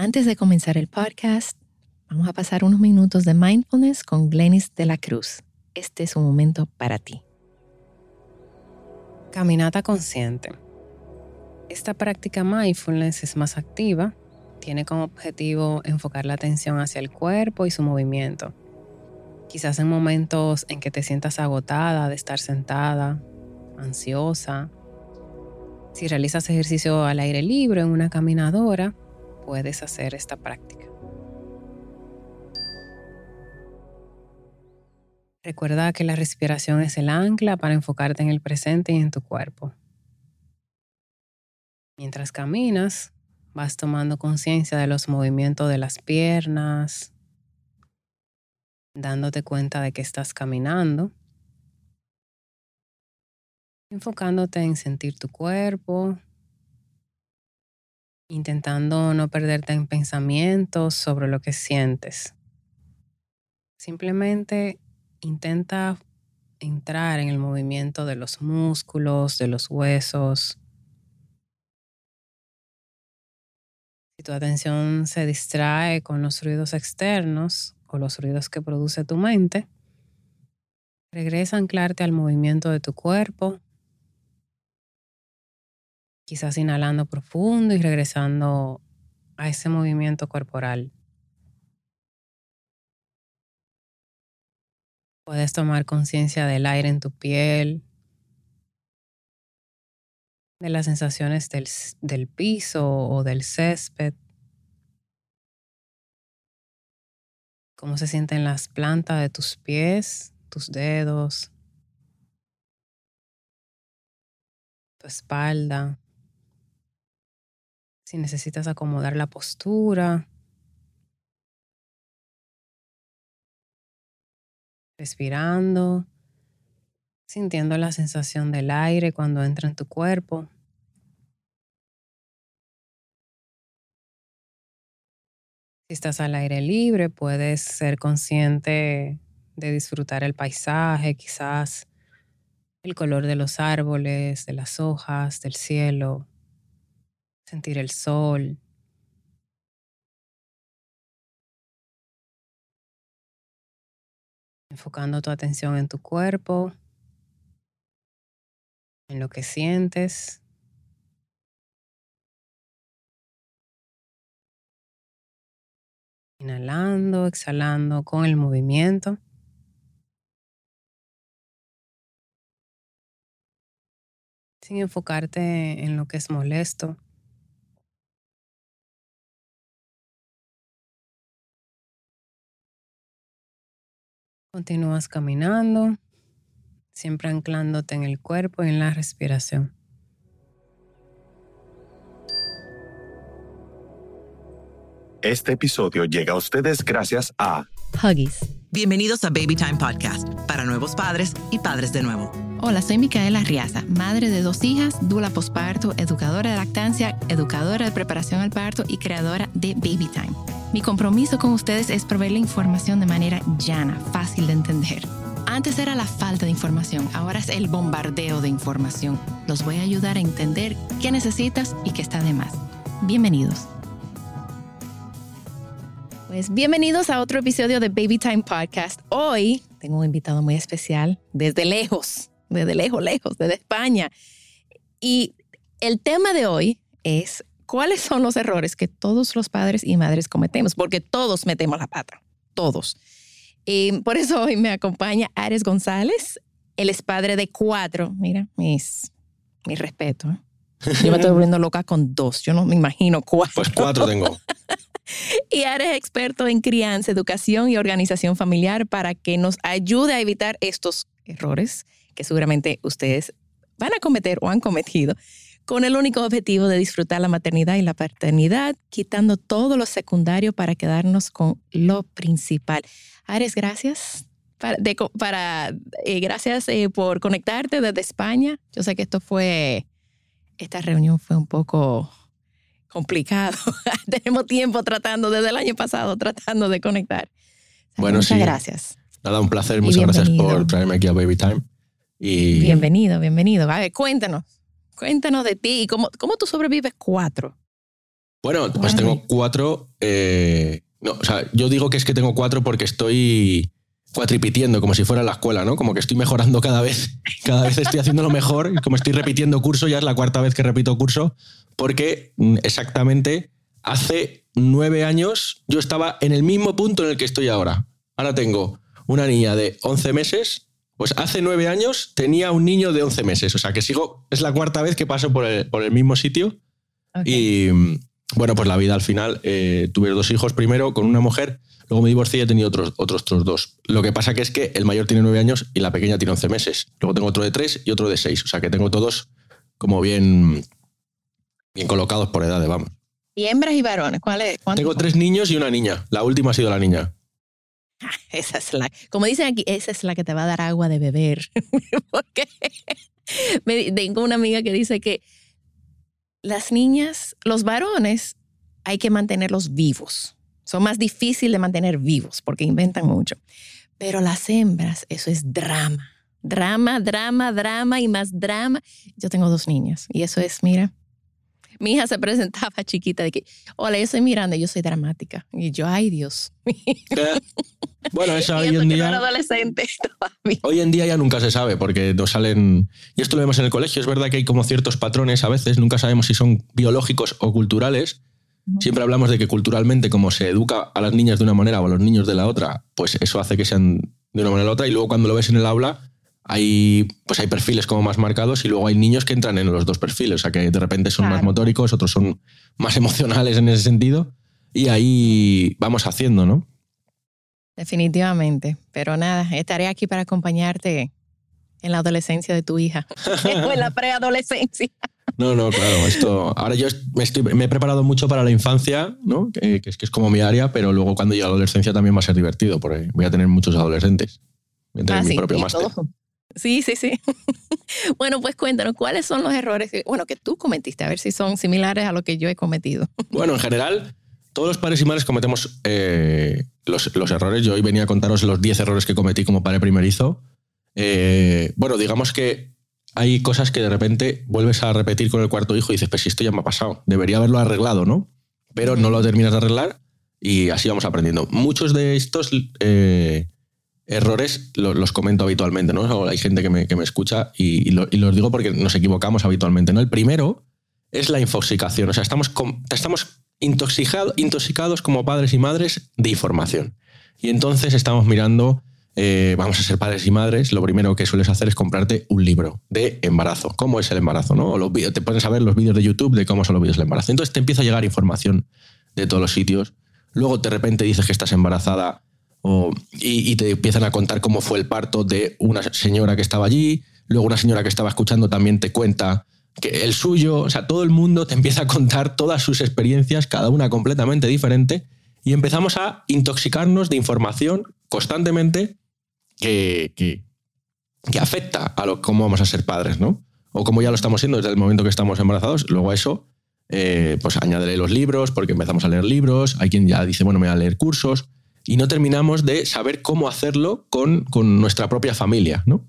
Antes de comenzar el podcast, vamos a pasar unos minutos de mindfulness con Glenis de la Cruz. Este es un momento para ti. Caminata consciente. Esta práctica mindfulness es más activa, tiene como objetivo enfocar la atención hacia el cuerpo y su movimiento. Quizás en momentos en que te sientas agotada de estar sentada, ansiosa. Si realizas ejercicio al aire libre en una caminadora, puedes hacer esta práctica. Recuerda que la respiración es el ancla para enfocarte en el presente y en tu cuerpo. Mientras caminas, vas tomando conciencia de los movimientos de las piernas, dándote cuenta de que estás caminando, enfocándote en sentir tu cuerpo, intentando no perderte en pensamientos sobre lo que sientes. Simplemente intenta entrar en el movimiento de los músculos, de los huesos. Si tu atención se distrae con los ruidos externos o los ruidos que produce tu mente, regresa a anclarte al movimiento de tu cuerpo quizás inhalando profundo y regresando a ese movimiento corporal. Puedes tomar conciencia del aire en tu piel, de las sensaciones del, del, piso o del césped, cómo se sienten las plantas de tus pies, tus dedos, tu espalda si necesitas acomodar la postura. Respirando, sintiendo la sensación del aire cuando entra en tu cuerpo. Si estás al aire libre, puedes ser consciente de disfrutar el paisaje, quizás el color de los árboles, de las hojas, del cielo sentir el sol. Enfocando tu atención en tu cuerpo, en lo que sientes. Inhalando, exhalando con el movimiento. Sin enfocarte en lo que es molesto. Continúas caminando, siempre anclándote en el cuerpo y en la respiración. Este episodio llega a ustedes gracias a Huggies. Bienvenidos a Baby Time Podcast, para nuevos padres y padres de nuevo. Hola, soy Micaela Riaza, madre de dos hijas, dula posparto, educadora de lactancia, educadora de preparación al parto y creadora de Baby Time. Mi compromiso con ustedes es proveer información de manera llana, fácil de entender. Antes era la falta de información, ahora es el bombardeo de información. Los voy a ayudar a entender qué necesitas y qué está de más. Bienvenidos. Pues bienvenidos a otro episodio de Baby Time Podcast. Hoy tengo un invitado muy especial desde lejos, desde lejos, lejos, desde España. Y el tema de hoy es cuáles son los errores que todos los padres y madres cometemos, porque todos metemos la pata, todos. Y por eso hoy me acompaña Ares González. Él es padre de cuatro. Mira, mis, mi respeto. ¿eh? Yo me estoy volviendo loca con dos. Yo no me imagino cuatro. Pues cuatro tengo. y Ares es experto en crianza, educación y organización familiar para que nos ayude a evitar estos errores que seguramente ustedes van a cometer o han cometido con el único objetivo de disfrutar la maternidad y la paternidad, quitando todo lo secundario para quedarnos con lo principal. Ares, gracias. Para, eh, gracias eh, por conectarte desde España. Yo sé que esto fue, esta reunión fue un poco complicado. Tenemos tiempo tratando, desde el año pasado, tratando de conectar. Bueno, muchas gracias. Nada, un placer. Muchas gracias por traerme aquí a Baby Time. Y... Bienvenido, bienvenido. A ver, cuéntanos. Cuéntanos de ti y cómo, cómo tú sobrevives cuatro. Bueno, pues tengo cuatro. eh, no, o sea, yo digo que es que tengo cuatro porque estoy cuatripitiendo, como si fuera la escuela, ¿no? Como que estoy mejorando cada vez. Cada vez estoy haciéndolo mejor. Y como estoy repitiendo curso, ya es la cuarta vez que repito curso, porque mm, exactamente hace nueve años yo estaba en el mismo punto en el que estoy ahora. Ahora tengo una niña de 11 meses. Pues hace nueve años tenía un niño de 11 meses. O sea que sigo, es la cuarta vez que paso por el, por el mismo sitio. Y bueno, pues la vida al final, eh, tuve dos hijos primero con una mujer, luego me divorcié y he tenido otros, otros, otros dos. Lo que pasa que es que el mayor tiene nueve años y la pequeña tiene 11 meses. Luego tengo otro de tres y otro de seis. O sea que tengo todos como bien, bien colocados por edades, vamos. ¿Y hembras y varones? ¿Cuál es? ¿Cuántos Tengo tres niños y una niña. La última ha sido la niña. Esa es la, como dicen aquí, esa es la que te va a dar agua de beber. Porque me, tengo una amiga que dice que las niñas, los varones, hay que mantenerlos vivos. Son más difíciles de mantener vivos porque inventan mucho. Pero las hembras, eso es drama. Drama, drama, drama y más drama. Yo tengo dos niñas y eso es, mira. Mi hija se presentaba chiquita de que, hola, yo soy Miranda, yo soy dramática. Y yo, ay Dios. Eh, Bueno, eso hoy en no día... adolescente todavía. Hoy en día ya nunca se sabe porque no salen. Y esto lo vemos en el colegio. Es verdad que hay como ciertos patrones a veces, nunca sabemos si son biológicos o culturales. Siempre hablamos de que culturalmente, como se educa a las niñas de una manera o a los niños de la otra, pues eso hace que sean de una manera u otra. Y luego cuando lo ves en el aula, hay, pues hay perfiles como más marcados y luego hay niños que entran en los dos perfiles. O sea que de repente son más Claro. motóricos, otros son más emocionales en ese sentido. Y ahí vamos haciendo, ¿no? Definitivamente. Pero nada, estaré aquí para acompañarte en la adolescencia de tu hija. o en la preadolescencia. No, no, claro. Esto, ahora yo me, estoy- me he preparado mucho para la infancia, ¿no? que, que es, que es como mi área, pero luego cuando llegue la adolescencia también va a ser divertido, porque voy a tener muchos adolescentes. Voy a tener Ah, mi sí, propio máster. todo. Sí, sí, sí. bueno, pues cuéntanos, ¿cuáles son los errores que, bueno, que tú cometiste? A ver si son similares a lo que yo he cometido. Bueno, en general, todos los padres y madres cometemos eh, los, errores. Yo hoy venía a contaros los 10 errores que cometí como padre primerizo. Eh, bueno, digamos que hay cosas que de repente vuelves a repetir con el cuarto hijo y dices, pues esto ya me ha pasado, debería haberlo arreglado, ¿no? Pero no lo terminas de arreglar y así vamos aprendiendo. Muchos de estos eh, errores lo- los, comento habitualmente, ¿no? Hay gente que me, que me escucha y, y lo- y los digo porque nos equivocamos habitualmente, ¿no? El primero es la infoxicación, o sea, estamos, estamos intoxicado- intoxicados como padres y madres de información. Y entonces estamos mirando, eh, vamos a ser padres y madres, lo primero que sueles hacer es comprarte un libro de embarazo. ¿Cómo es el embarazo? ¿no? O los te pones a ver los vídeos de YouTube de cómo son los vídeos del embarazo. Entonces te empieza a llegar información de todos los sitios. Luego de repente dices que estás embarazada y, te empiezan a contar cómo fue el parto de una señora que estaba allí. Luego una señora que estaba escuchando también te cuenta que el suyo, o sea, todo el mundo te empieza a contar todas sus experiencias, cada una completamente diferente, y empezamos a intoxicarnos de información constantemente que, que, afecta a lo, cómo vamos a ser padres, ¿no? O como ya lo estamos siendo desde el momento que estamos embarazados. Luego a eso, eh, pues añádele los libros, porque empezamos a leer libros, hay quien ya dice, bueno, me voy a leer cursos, y no terminamos de saber cómo hacerlo con, con nuestra propia familia, ¿no?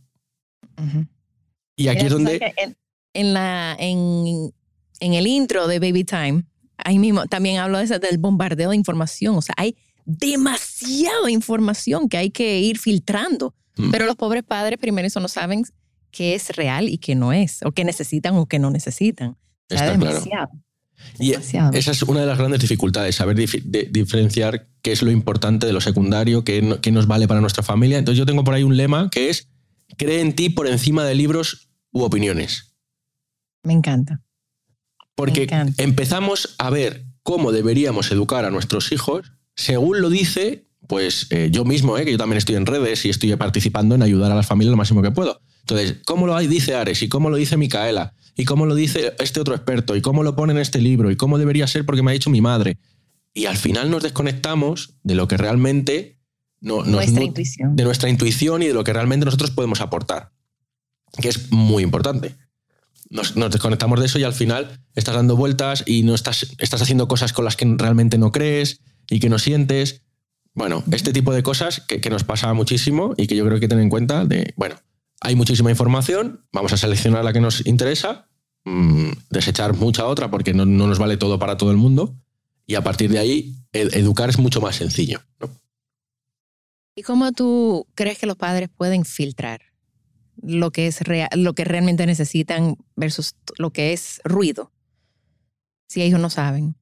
Y aquí Mira, es donde... En, en la, en, en el intro de Baby Time, ahí mismo también hablo de ese- del bombardeo de información. O sea, hay demasiada información que hay que ir filtrando. Mm. Pero los pobres padres primero eso no saben qué es real y qué no es, o qué necesitan o qué no necesitan. Sea, Está claro. Y demasiado. esa es una de las grandes dificultades, saber dif- de- diferenciar qué es lo importante de lo secundario, qué, no- qué nos vale para nuestra familia. Entonces yo tengo por ahí un lema que es, cree en ti por encima de libros u opiniones. Me encanta. Porque encanta. empezamos a ver cómo deberíamos educar a nuestros hijos según lo dice, pues eh, yo mismo, eh, que yo también estoy en redes y estoy participando en ayudar a las familias lo máximo que puedo. Entonces, ¿cómo lo dice Ares? ¿Y cómo lo dice Micaela? ¿Y cómo lo dice este otro experto? ¿Y cómo lo pone en este libro? ¿Y cómo debería ser porque me ha dicho mi madre? Y al final nos desconectamos de lo que realmente no, Nuestra nu- intuición. de nuestra intuición y de lo que realmente nosotros podemos aportar, que es muy importante. Nos, nos desconectamos de eso y al final estás dando vueltas y no estás, estás haciendo cosas con las que realmente no crees y que no sientes. Bueno, este tipo de cosas que, que nos pasa muchísimo y que yo creo que tener en cuenta de, bueno, hay muchísima información, vamos a seleccionar la que nos interesa, mm, desechar mucha otra porque no, no nos vale todo para todo el mundo y a partir de ahí ed- educar es mucho más sencillo. ¿no? ¿Y cómo tú crees que los padres pueden filtrar lo que es rea- lo que realmente necesitan versus lo que es ruido? Si ellos no saben.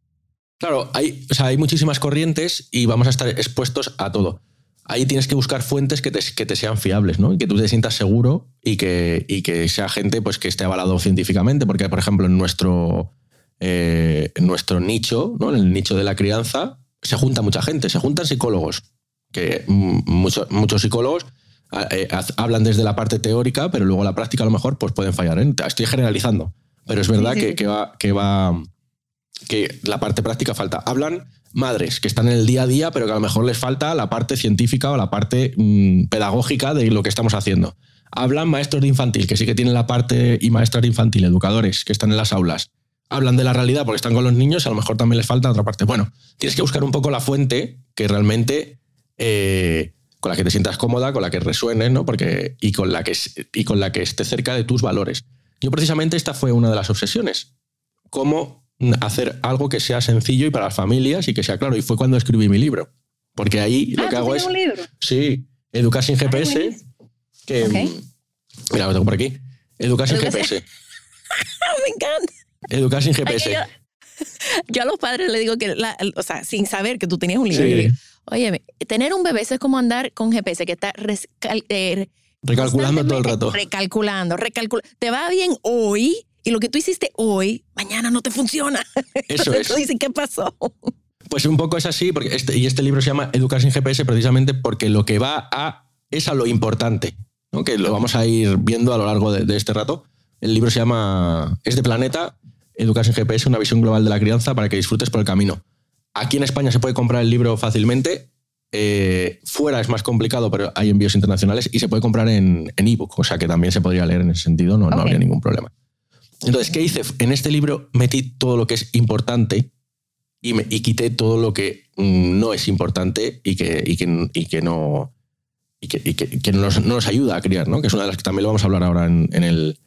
Claro, hay, o sea, hay muchísimas corrientes y vamos a estar expuestos a todo. Ahí tienes que buscar fuentes que te, que te sean fiables, ¿no? Y que tú te sientas seguro y que, y que sea gente pues, que esté avalado científicamente. Porque, por ejemplo, en nuestro, eh, en nuestro nicho, ¿no? En el nicho de la crianza, se junta mucha gente, se juntan psicólogos. Que mm, mucho- muchos psicólogos ah, eh, hablan desde la parte teórica, pero luego la práctica a lo mejor pues, pueden fallar. ¿eh? Estoy generalizando. Pero es verdad Sí, sí, que, sí. que va. Que va que la parte práctica falta. Hablan madres que están en el día a día, pero que a lo mejor les falta la parte científica o la parte mm, pedagógica de lo que estamos haciendo. Hablan maestros de infantil, que sí que tienen la parte, y maestras de infantil, educadores que están en las aulas. Hablan de la realidad porque están con los niños, a lo mejor también les falta otra parte. Bueno, tienes que buscar un poco la fuente que realmente eh, con la que te sientas cómoda, con la que resuene, ¿no? Porque, y, con la que, y con la que esté cerca de tus valores. Yo precisamente esta fue una de las obsesiones. Cómo hacer algo que sea sencillo y para las familias y que sea claro. Y fue cuando escribí mi libro. Porque ahí lo Ah, que ¿tú hago es... un libro? Sí, Educar sin GPS. que, mm, Mira, lo tengo por aquí. Educar sin GPS. Ah, me encanta. Educar sin GPS. yo, yo a los padres les digo que, la- o sea, sin saber que tú tenías un libro, Sí. oye, tener un bebé eso es como andar con GPS que está rescal- eh, Recalculando todo el rato. Recalculando, recalculando. Te va bien hoy y lo que tú hiciste hoy, mañana no te funciona. Eso Entonces es. tú dices, ¿qué pasó? Pues un poco es así, porque este, y este libro se llama Educar sin GPS precisamente porque lo que va a es a lo importante, ¿no? que lo vamos a ir viendo a lo largo de, de este rato. El libro se llama Es de Planeta, Educar sin GPS, una visión global de la crianza para que disfrutes por el camino. Aquí en España se puede comprar el libro fácilmente, eh, fuera es más complicado, pero hay envíos internacionales y se puede comprar en en ebook, o sea que también se podría leer en ese sentido, no, no habría ningún problema. Entonces, ¿qué hice? En este libro metí todo lo que es importante y, me- y quité todo lo que mm, no es importante y que, y que, y que no, y que, y que- que nos, no nos ayuda a criar, ¿no? que es una de las que también lo vamos a hablar ahora en, en el,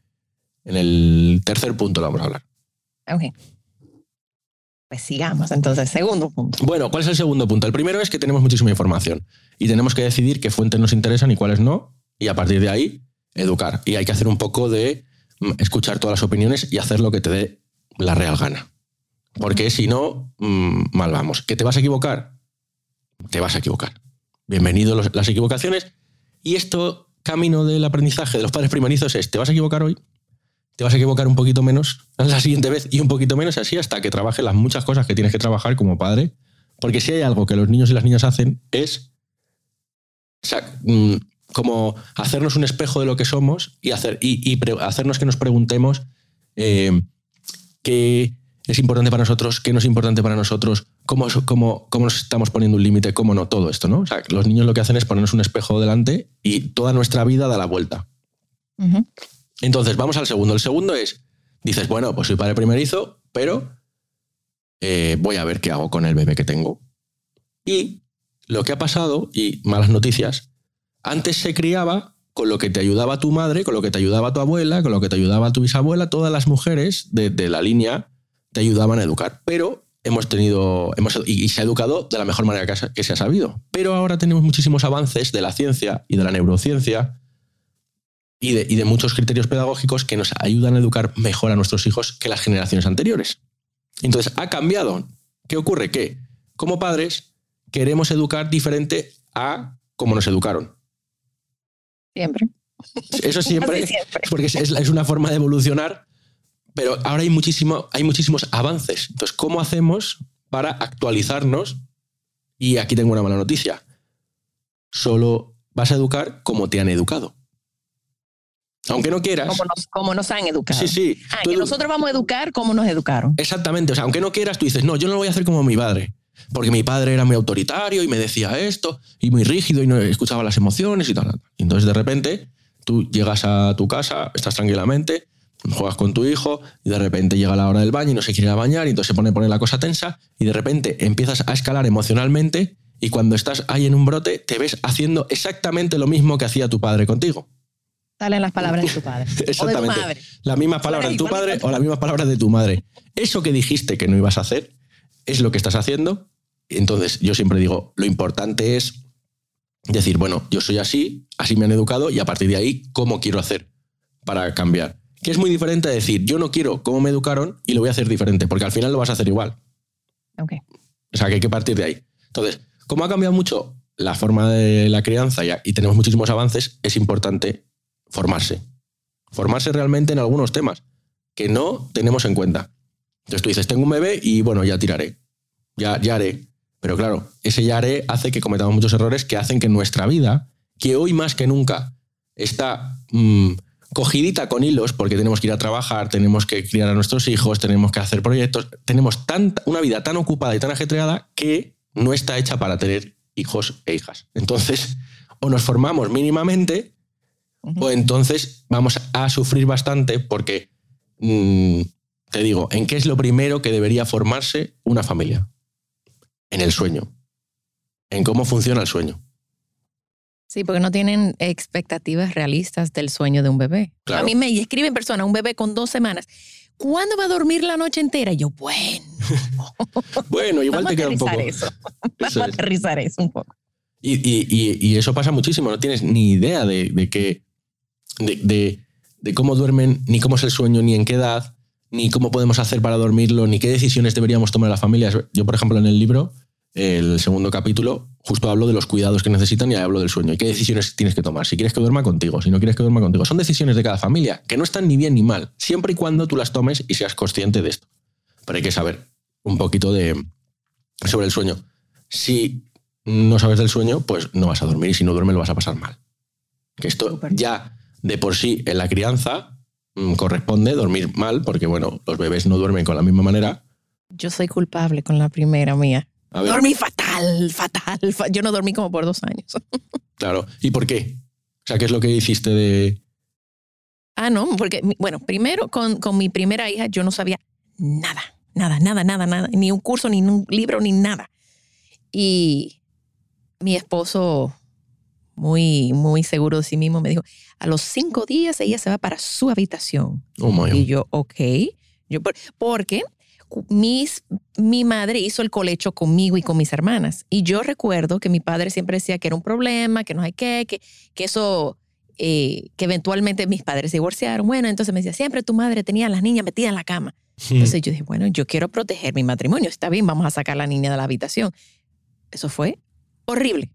en el tercer punto, lo vamos a hablar. Ok. Pues sigamos entonces, segundo punto. Bueno, ¿cuál es el segundo punto? El primero es que tenemos muchísima información y tenemos que decidir qué fuentes nos interesan y cuáles no, y a partir de ahí educar. Y hay que hacer un poco de escuchar todas las opiniones y hacer lo que te dé la real gana. Porque si no, mm, mal vamos. ¿Que te vas a equivocar? Te vas a equivocar. Bienvenido las equivocaciones. Y esto, camino del aprendizaje de los padres primerizos es, ¿te vas a equivocar hoy? Te vas a equivocar un poquito menos la siguiente vez y un poquito menos así hasta que trabajes las muchas cosas que tienes que trabajar como padre. Porque si hay algo que los niños y las niñas hacen es mm, como hacernos un espejo de lo que somos y, hacer, y, y pre- hacernos que nos preguntemos eh, qué es importante para nosotros, qué no es importante para nosotros, cómo, cómo, cómo nos estamos poniendo un límite, cómo no, todo esto, ¿no? O sea, los niños lo que hacen es ponernos un espejo delante y toda nuestra vida da la vuelta. Entonces, vamos al segundo. El segundo es, dices, bueno, pues soy padre primerizo, pero eh, voy a ver qué hago con el bebé que tengo. Y lo que ha pasado, y malas noticias, antes se criaba con lo que te ayudaba tu madre, con lo que te ayudaba tu abuela, con lo que te ayudaba tu bisabuela, todas las mujeres de, la línea te ayudaban a educar. Pero hemos tenido, hemos, y, se ha educado de la mejor manera que se ha sabido. Pero ahora tenemos muchísimos avances de la ciencia y de la neurociencia y de, y de muchos criterios pedagógicos que nos ayudan a educar mejor a nuestros hijos que las generaciones anteriores. Entonces, ha cambiado. ¿Qué ocurre? Que como padres queremos educar diferente a como nos educaron. Siempre. Eso siempre, porque es, es una forma de evolucionar, pero ahora hay, muchísimo, hay muchísimos avances. Entonces, ¿cómo hacemos para actualizarnos? Y aquí tengo una mala noticia. Solo vas a educar como te han educado. Aunque no quieras. Como nos, como nos han educado. Sí, sí. Ah, que nosotros vamos a educar como nos educaron. Exactamente, o sea, aunque no quieras, tú dices, no, yo no lo voy a hacer como mi padre, porque mi padre era muy autoritario y me decía esto, y muy rígido y no escuchaba las emociones y tal. Y entonces de repente tú llegas a tu casa, estás tranquilamente, juegas con tu hijo y de repente llega la hora del baño y no se quiere ir a bañar y entonces se pone, pone la cosa tensa y de repente empiezas a escalar emocionalmente y cuando estás ahí en un brote te ves haciendo exactamente lo mismo que hacía tu padre contigo. Salen las palabras de tu padre. O de tu Exactamente. madre. Las mismas palabras de tu padre o las mismas palabras de tu madre. Eso que dijiste que no ibas a hacer, es lo que estás haciendo. Entonces, yo siempre digo, lo importante es decir, bueno, yo soy así, así me han educado y a partir de ahí, ¿cómo quiero hacer para cambiar? Que es muy diferente a decir, yo no quiero cómo me educaron y lo voy a hacer diferente, porque al final lo vas a hacer igual. Ok. O sea, que hay que partir de ahí. Entonces, como ha cambiado mucho la forma de la crianza y, y tenemos muchísimos avances, es importante formarse. Formarse realmente en algunos temas que no tenemos en cuenta. Entonces tú dices, tengo un bebé y bueno, ya tiraré, ya, ya haré. Pero claro, ese ya haré hace que cometamos muchos errores que hacen que nuestra vida, que hoy más que nunca está mm, cogidita con hilos, porque tenemos que ir a trabajar, tenemos que criar a nuestros hijos, tenemos que hacer proyectos, tenemos tanta, una vida tan ocupada y tan ajetreada que no está hecha para tener hijos e hijas. Entonces, o nos formamos mínimamente, o entonces vamos a sufrir bastante porque, mm, te digo, ¿en qué es lo primero que debería formarse una familia? En el sueño, en cómo funciona el sueño. Sí, porque no tienen expectativas realistas del sueño de un bebé. Claro. A mí me escriben personas, un bebé con dos semanas. ¿Cuándo va a dormir la noche entera? Y yo, bueno. Bueno, igual Vamos te queda un poco. Eso. Vamos Eso a aterrizar eso un poco. Y, y- y- y eso pasa muchísimo, no tienes ni idea de, de qué- de, de- de cómo duermen, ni cómo es el sueño, ni en qué edad, ni cómo podemos hacer para dormirlo, ni qué decisiones deberíamos tomar las familias. Yo, por ejemplo, en el libro, el segundo capítulo, justo hablo de los cuidados que necesitan y hablo del sueño. ¿Y qué decisiones tienes que tomar? Si quieres que duerma contigo, si no quieres que duerma contigo. Son decisiones de cada familia, que no están ni bien ni mal, siempre y cuando tú las tomes y seas consciente de esto. Pero hay que saber un poquito de, sobre el sueño. Si no sabes del sueño, pues no vas a dormir y si no duermes lo vas a pasar mal. Que esto ya de por sí en la crianza corresponde dormir mal porque, bueno, los bebés no duermen con la misma manera. Yo soy culpable con la primera mía. Dormí fatal, fatal. fa- Yo no dormí como por dos años. claro. ¿Y por qué? O sea, ¿qué es lo que hiciste de...? Ah, no, porque, bueno, primero con, con mi primera hija yo no sabía nada, nada, nada, nada, nada, ni un curso, ni un libro, ni nada. Y mi esposo, muy, muy seguro de sí mismo, me dijo, a los cinco días ella se va para su habitación. Oh, my Y yo, ok. Yo, por- porque mis, mi madre hizo el colecho conmigo y con mis hermanas. Y yo recuerdo que mi padre siempre decía que era un problema, que no hay qué, que, que eso, eh, que eventualmente mis padres se divorciaron. Bueno, entonces me decía, siempre tu madre tenía a las niñas metidas en la cama. Entonces yo dije, bueno, yo quiero proteger mi matrimonio. Está bien, vamos a sacar a la niña de la habitación. Eso fue horrible.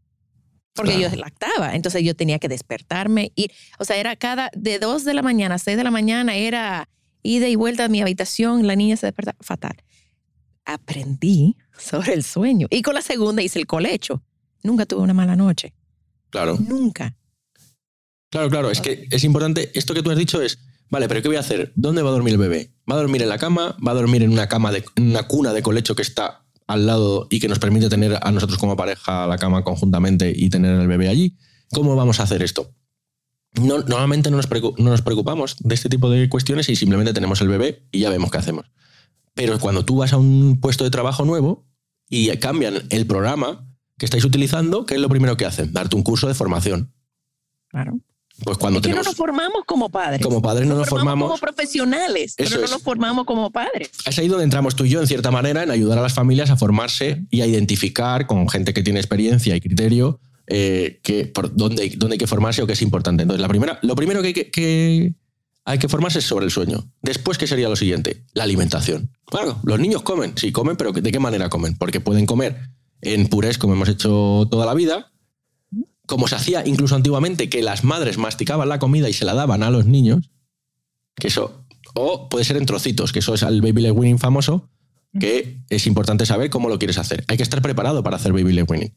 Porque Claro. yo lactaba, entonces yo tenía que despertarme, ir, o sea, era cada, de 2 de la mañana a 6 de la mañana, era ida y vuelta a mi habitación, la niña se despertaba fatal. Aprendí sobre el sueño. Y con la segunda hice el colecho. Nunca tuve una mala noche. Claro. Nunca. Claro, claro. Es que es importante. Esto que tú has dicho es, vale, pero ¿qué voy a hacer? ¿Dónde va a dormir el bebé? ¿Va a dormir en la cama? ¿Va a dormir en una cama de en una cuna de colecho que está al lado y que nos permite tener a nosotros como pareja la cama conjuntamente y tener el bebé allí? ¿Cómo vamos a hacer esto? No, normalmente no nos, no nos preocupamos de este tipo de cuestiones y simplemente tenemos el bebé y ya vemos qué hacemos. Pero cuando tú vas a un puesto de trabajo nuevo y cambian el programa que estáis utilizando, ¿qué es lo primero que hacen? Darte un curso de formación. Claro. Pues cuando Es que no tenemos... nos formamos como padres. Como padres no nos formamos. como profesionales, Eso pero no es. nos formamos como padres. Es ahí donde entramos tú y yo, en cierta manera, en ayudar a las familias a formarse y a identificar con gente que tiene experiencia y criterio eh, que, por dónde, dónde hay que formarse o qué es importante. Entonces, la primera, lo primero que hay que, que hay que formarse es sobre el sueño. Después, ¿qué sería lo siguiente? La alimentación. Claro, los niños comen, sí, comen, pero ¿de qué manera comen? Porque pueden comer en purés, como hemos hecho toda la vida, como se hacía incluso antiguamente, que las madres masticaban la comida y se la daban a los niños, que eso, o puede ser en trocitos, que eso es el baby leg winning famoso, que es importante saber cómo lo quieres hacer. Hay que estar preparado para hacer baby leg winning,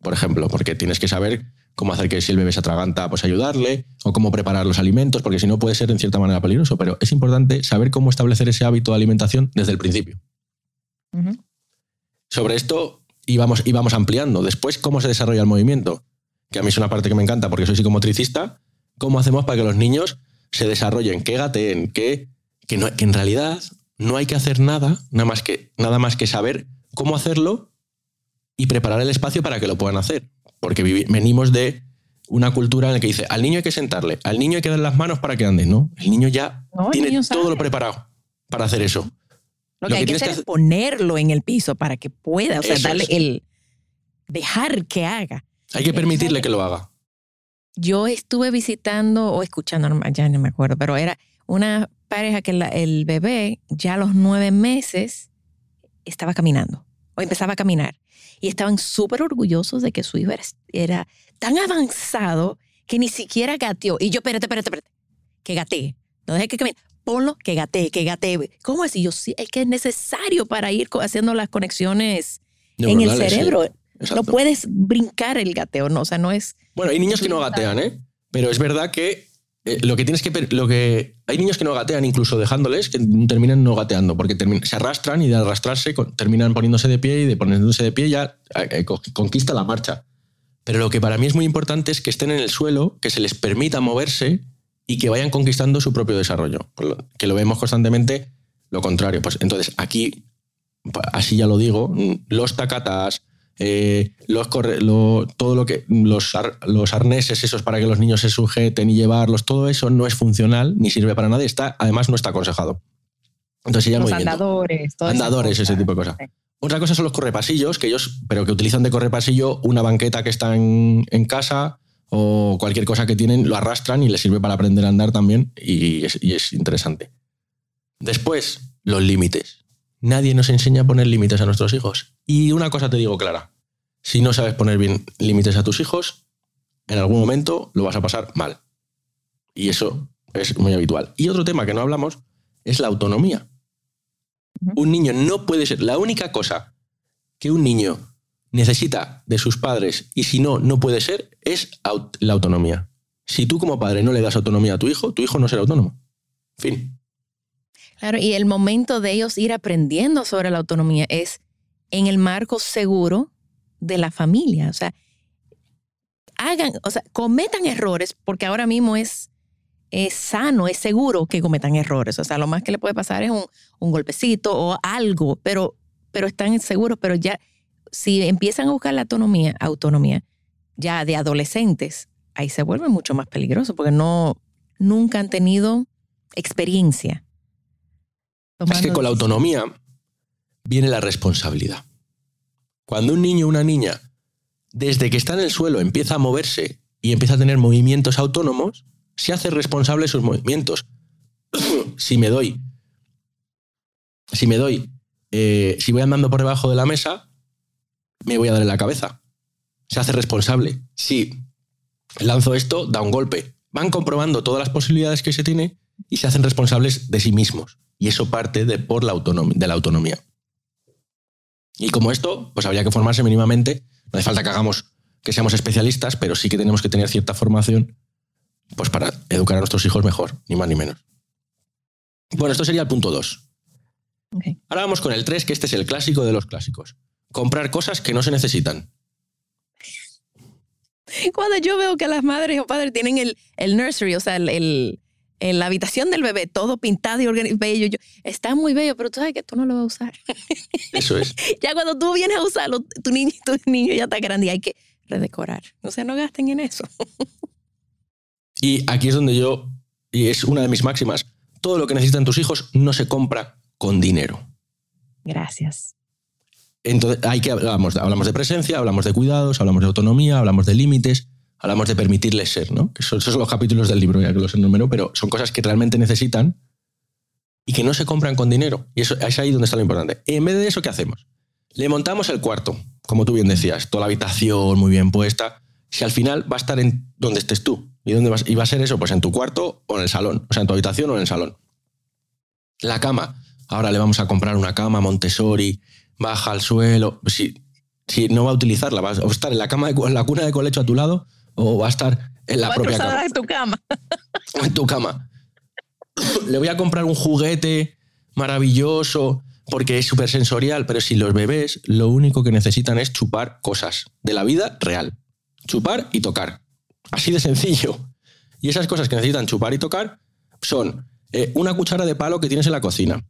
por ejemplo, porque tienes que saber cómo hacer que si el bebé se atraganta, pues ayudarle, o cómo preparar los alimentos, porque si no puede ser en cierta manera peligroso, pero es importante saber cómo establecer ese hábito de alimentación desde el principio. Sobre esto íbamos, íbamos ampliando. Después, cómo se desarrolla el movimiento, que a mí es una parte que me encanta porque soy psicomotricista. ¿Cómo hacemos para que los niños se desarrollen, que gateen, que, que, no- que en realidad no hay que hacer nada, nada más que, nada más que saber cómo hacerlo y preparar el espacio para que lo puedan hacer? Porque venimos de una cultura en la que dice, al niño hay que sentarle, al niño hay que darle las manos para que ande, ¿no? El niño ya No, tiene niño todo lo preparado para hacer eso. Lo que, hay que hacer es ponerlo en el piso para que pueda, o sea, darle el dejar que haga. Hay que permitirle que lo haga. Yo estuve visitando o escuchando, ya no me acuerdo, pero era una pareja que el bebé ya a los nueve meses estaba caminando o empezaba a caminar y estaban súper orgullosos de que su hijo era, tan avanzado que ni siquiera gateó. Y yo, espérate, espérate, espérate, que gatee. No deje que camine. Ponlo, que gatee, que gatee. ¿Cómo es? Y yo, sí, es que es necesario para ir haciendo las conexiones en el cerebro. No puedes brincar el gateo, no, o sea, no es... Bueno, hay niños que no gatean, ¿eh? Pero es verdad que eh, lo que tienes que lo que hay niños que no gatean incluso dejándoles que terminan no gateando porque se arrastran y de arrastrarse terminan poniéndose de pie y de poniéndose de pie ya eh, eh, conquista la marcha. Pero lo que para mí es muy importante es que estén en el suelo que se les permita moverse y que vayan conquistando su propio desarrollo. Que lo vemos constantemente lo contrario. Pues entonces aquí así ya lo digo los tacatas eh, los todo lo que los, los, arneses esos para que los niños se sujeten y llevarlos, todo eso no es funcional ni sirve para nada. Está, además, no está aconsejado. Entonces, ya los andadores, andadores, ese tipo de cosas. Otra cosa son los correpasillos, que ellos, pero que utilizan de correpasillo una banqueta que está en, casa o cualquier cosa que tienen, lo arrastran y les sirve para aprender a andar también y es, y es interesante. Después, los límites. Nadie nos enseña a poner límites a nuestros hijos. Y una cosa te digo clara, si no sabes poner bien límites a tus hijos, en algún momento lo vas a pasar mal. Y eso es muy habitual. Y otro tema que no hablamos es la autonomía. Un niño no puede ser, la única cosa que un niño necesita de sus padres y si no, no puede ser, es la autonomía. Si tú como padre no le das autonomía a tu hijo, tu hijo no será autónomo. Fin. Claro, y el momento de ellos ir aprendiendo sobre la autonomía es en el marco seguro de la familia. O sea, hagan, o sea, cometan errores porque ahora mismo es, es sano, es seguro que cometan errores. O sea, lo más que le puede pasar es un, un golpecito o algo, pero, pero están seguros, pero ya si empiezan a buscar la autonomía, autonomía ya de adolescentes, ahí se vuelve mucho más peligroso porque no, nunca han tenido experiencia es que con la autonomía viene la responsabilidad. Cuando un niño o una niña, desde que está en el suelo, empieza a moverse y empieza a tener movimientos autónomos, se hace responsable de sus movimientos. si me doy, si me doy, eh, si voy andando por debajo de la mesa, me voy a dar en la cabeza. Se hace responsable. Si lanzo esto, da un golpe. Van comprobando todas las posibilidades que se tiene y se hacen responsables de sí mismos. Y eso parte de, por la de la autonomía. Y como esto, pues habría que formarse mínimamente. No hace falta que hagamos que seamos especialistas, pero sí que tenemos que tener cierta formación pues para educar a nuestros hijos mejor, ni más ni menos. Bueno, esto sería el punto 2. Ahora vamos con el 3, que este es el clásico de los clásicos. Comprar cosas que no se necesitan. Cuando yo veo que las madres o padres tienen el, el nursery, o sea, el, en la habitación del bebé, todo pintado y bello. Yo, está muy bello, pero tú sabes que tú no lo vas a usar. Eso es. ya cuando tú vienes a usarlo, tu niño, tu niño ya está grande y hay que redecorar. O sea, no gasten en eso. y aquí es donde yo, y es una de mis máximas, todo lo que necesitan tus hijos no se compra con dinero. Gracias. Entonces, hay que hablamos, hablamos de presencia, hablamos de cuidados, hablamos de autonomía, hablamos de límites, hablamos de permitirles ser, ¿no? Son, esos son los capítulos del libro, ya que los enumero, pero son cosas que realmente necesitan y que no se compran con dinero. Y eso es ahí donde está lo importante. En vez de eso, ¿qué hacemos? Le montamos el cuarto, como tú bien decías, toda la habitación muy bien puesta. Si al final va a estar en donde estés tú. ¿Y dónde vas? Y va a ser eso, pues en tu cuarto o en el salón. O sea, en tu habitación o en el salón. La cama. Ahora le vamos a comprar una cama Montessori, baja al suelo. Si, si no va a utilizarla, va a estar en la cama, de, en la cuna de colecho a tu lado o va a estar en la propia cama. en tu cama. en tu cama. Le voy a comprar un juguete maravilloso porque es súper sensorial, pero si los bebés lo único que necesitan es chupar cosas de la vida real. Chupar y tocar. Así de sencillo. Y esas cosas que necesitan chupar y tocar son eh, una cuchara de palo que tienes en la cocina,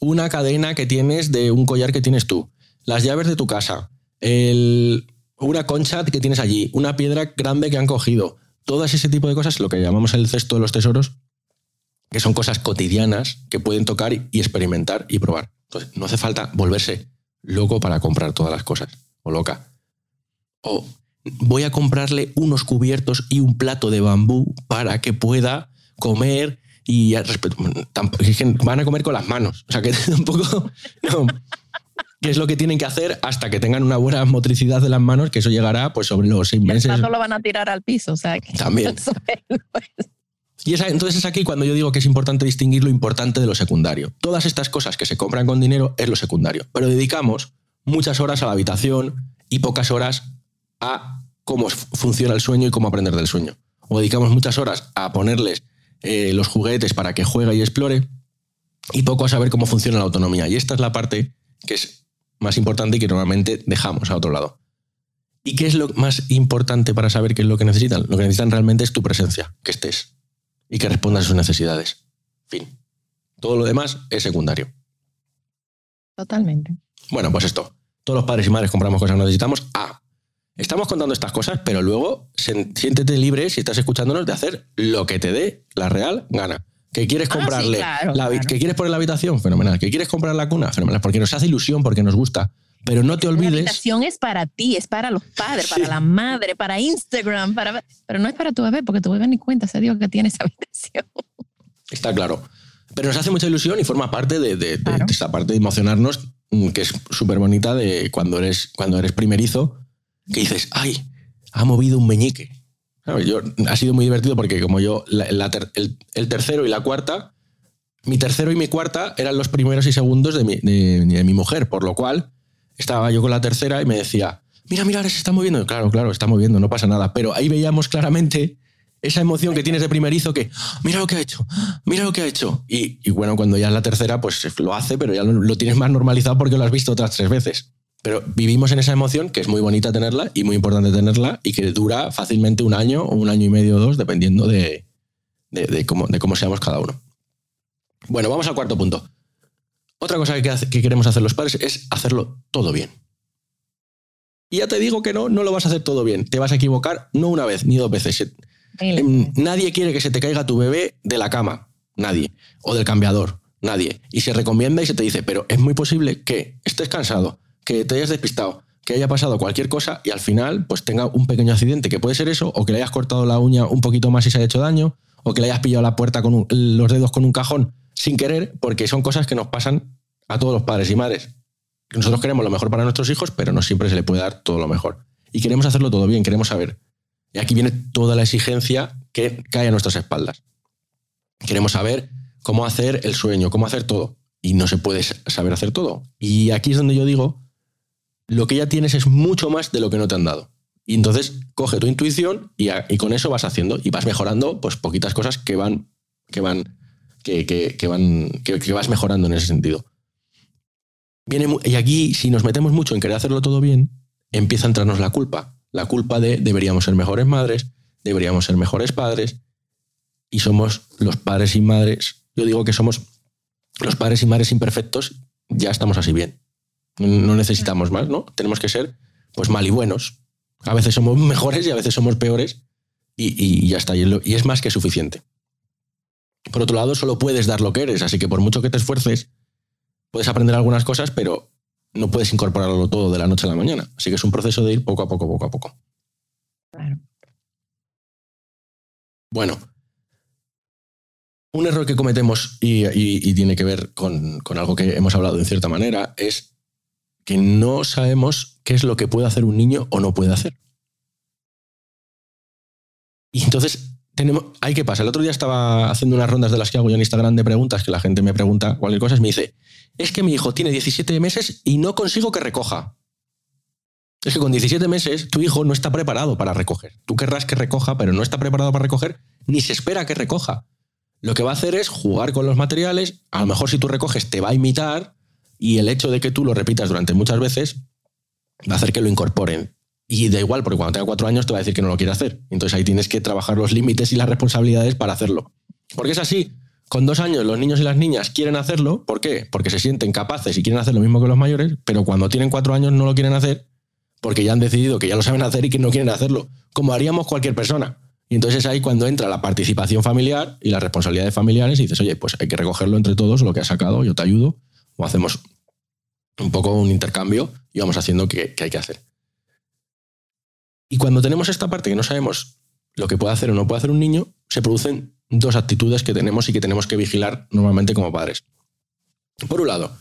una cadena que tienes de un collar que tienes tú, las llaves de tu casa, el, una concha que tienes allí, una piedra grande que han cogido, todas ese tipo de cosas, lo que llamamos el cesto de los tesoros, que son cosas cotidianas que pueden tocar y experimentar y probar. Entonces, no hace falta volverse loco para comprar todas las cosas, o loca. O voy a comprarle unos cubiertos y un plato de bambú para que pueda comer y van a comer con las manos. O sea que tampoco. No, que es lo que tienen que hacer hasta que tengan una buena motricidad de las manos, que eso llegará pues sobre los seis El meses. plato lo van a tirar al piso, o sea que También. Y esa- entonces es aquí cuando yo digo que es importante distinguir lo importante de lo secundario. Todas estas cosas que se compran con dinero es lo secundario, pero dedicamos muchas horas a la habitación y pocas horas a cómo funciona el sueño y cómo aprender del sueño. O dedicamos muchas horas a ponerles eh, los juguetes para que juegue y explore y poco a saber cómo funciona la autonomía. Y esta es la parte que es más importante y que normalmente dejamos a otro lado. ¿Y qué es lo más importante para saber qué es lo que necesitan? Lo que necesitan realmente es tu presencia, que estés y que respondas a sus necesidades. Fin. Todo lo demás es secundario. Totalmente. Bueno, pues esto. Todos los padres y madres compramos cosas que necesitamos. Ah, estamos contando estas cosas, pero luego siéntete libre, si estás escuchándonos, de hacer lo que te dé la real gana. ¿Que quieres Ah, sí, comprarle? claro, la claro. ¿Que quieres poner la habitación? Fenomenal. ¿Que quieres comprar la cuna? Fenomenal. Porque nos hace ilusión, porque nos gusta. Pero no te La olvides. habitación es para ti, es para los padres, Sí. para la madre, para Instagram, para... pero no es para tu bebé, porque tu bebé ni cuenta se dio que tiene esa habitación. Está claro. Pero nos hace mucha ilusión y forma parte de, de- de- Claro. de esta parte de emocionarnos, mm, que es súper bonita de cuando eres, cuando eres primerizo, que dices, ay, ha movido un meñique. Ha sido muy divertido porque como yo, la- el, tercero y la cuarta, mi tercero y mi cuarta eran los primeros y segundos de mi, de- mi mujer, por lo cual estaba yo con la tercera y me decía, mira, mira, ahora se está moviendo. Claro, claro, está moviendo, no pasa nada. Pero ahí veíamos claramente esa emoción que tienes de primerizo que, mira lo que ha hecho, mira lo que ha hecho. Y, bueno, cuando ya es la tercera, pues lo hace, pero ya lo tienes más normalizado porque lo has visto otras tres veces. Pero vivimos en esa emoción que es muy bonita tenerla y muy importante tenerla y que dura fácilmente un año o un año y medio o dos, dependiendo de, de- de cómo, de cómo seamos cada uno. Bueno, vamos al cuarto punto. Otra cosa que, hace- que queremos hacer los padres es hacerlo todo bien. Y ya te digo que no, no lo vas a hacer todo bien. Te vas a equivocar no una vez ni dos veces. Em, Nadie quiere que se te caiga tu bebé de la cama. Nadie. O del cambiador. Nadie. Y se recomienda y se te dice, pero es muy posible que estés cansado, que te hayas despistado, que haya pasado cualquier cosa y al final pues tenga un pequeño accidente, que puede ser eso, o que le hayas cortado la uña un poquito más y se haya hecho daño, o que le hayas pillado la puerta con un- los dedos con un cajón sin querer, porque son cosas que nos pasan a todos los padres y madres. Nosotros queremos lo mejor para nuestros hijos, pero no siempre se le puede dar todo lo mejor. Y queremos hacerlo todo bien, queremos saber. Y aquí viene toda la exigencia que cae a nuestras espaldas. Queremos saber cómo hacer el sueño, cómo hacer todo. Y no se puede saber hacer todo. Y aquí es donde yo digo, lo que ya tienes es mucho más de lo que no te han dado. Y entonces coge tu intuición y, con eso vas haciendo y vas mejorando pues poquitas cosas que van, que van, que, que- van, que, vas mejorando en ese sentido. Viene, y aquí, si nos metemos mucho en querer hacerlo todo bien, empieza a entrarnos la culpa. La culpa de deberíamos ser mejores madres, deberíamos ser mejores padres, y somos los padres y madres. Yo digo que somos los padres y madres imperfectos, ya estamos así bien. No- necesitamos más, ¿no? Tenemos que ser pues mal y buenos. A veces somos mejores y a veces somos peores, y, y ya está. Y es lo- y es más que suficiente. Por otro lado, solo puedes dar lo que eres, así que por mucho que te esfuerces, puedes aprender algunas cosas, pero no puedes incorporarlo todo de la noche a la mañana. Así que es un proceso de ir poco a poco, poco a poco. Claro. Bueno, un error que cometemos y, y- y tiene que ver con, con algo que hemos hablado en cierta manera es que no sabemos qué es lo que puede hacer un niño o no puede hacer. Y entonces tenemos, hay que pasa. El otro día estaba haciendo unas rondas de las que hago yo en Instagram de preguntas que la gente me pregunta cualquier cosa y me dice, es que mi hijo tiene 17 meses y no consigo que recoja. Es que con 17 meses tu hijo no está preparado para recoger. Tú querrás que recoja, pero no está preparado para recoger, ni se espera que recoja. Lo que va a hacer es jugar con los materiales, a lo mejor si tú recoges te va a imitar y el hecho de que tú lo repitas durante muchas veces va a hacer que lo incorporen. Y da igual, porque cuando tenga cuatro años te va a decir que no lo quiere hacer. Entonces ahí tienes que trabajar los límites y las responsabilidades para hacerlo. Porque es así. Con dos años los niños y las niñas quieren hacerlo. ¿Por qué? Porque se sienten capaces y quieren hacer lo mismo que los mayores, pero cuando tienen cuatro años no lo quieren hacer porque ya han decidido que ya lo saben hacer y que no quieren hacerlo, como haríamos cualquier persona. Y entonces es ahí cuando entra la participación familiar y las responsabilidades familiares y dices, oye, pues hay que recogerlo entre todos, lo que has sacado, yo te ayudo, o hacemos un poco un intercambio y vamos haciendo qué, hay que hacer. Y cuando tenemos esta parte que no sabemos lo que puede hacer o no puede hacer un niño, se producen dos actitudes que tenemos y que tenemos que vigilar normalmente como padres. Por un lado,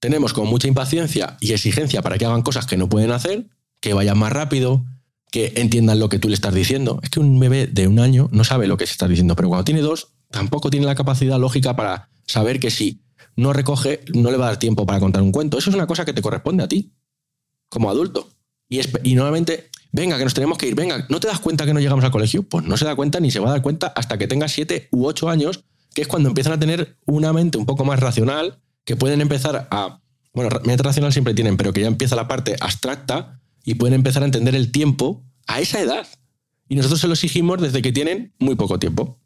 tenemos como mucha impaciencia y exigencia para que hagan cosas que no pueden hacer, que vayan más rápido, que entiendan lo que tú le estás diciendo. Es que un bebé de un año no sabe lo que se está diciendo, pero cuando tiene dos, tampoco tiene la capacidad lógica para saber que si no recoge, no le va a dar tiempo para contar un cuento. Eso es una cosa que te corresponde a ti, como adulto. Y, y nuevamente, venga, que nos tenemos que ir, venga, ¿no te das cuenta que no llegamos al colegio? Pues no se da cuenta ni se va a dar cuenta hasta que tenga siete u ocho años, que es cuando empiezan a tener una mente un poco más racional, que pueden empezar a... Bueno, mente racional siempre tienen, pero que ya empieza la parte abstracta y pueden empezar a entender el tiempo a esa edad. Y nosotros se lo exigimos desde que tienen muy poco tiempo.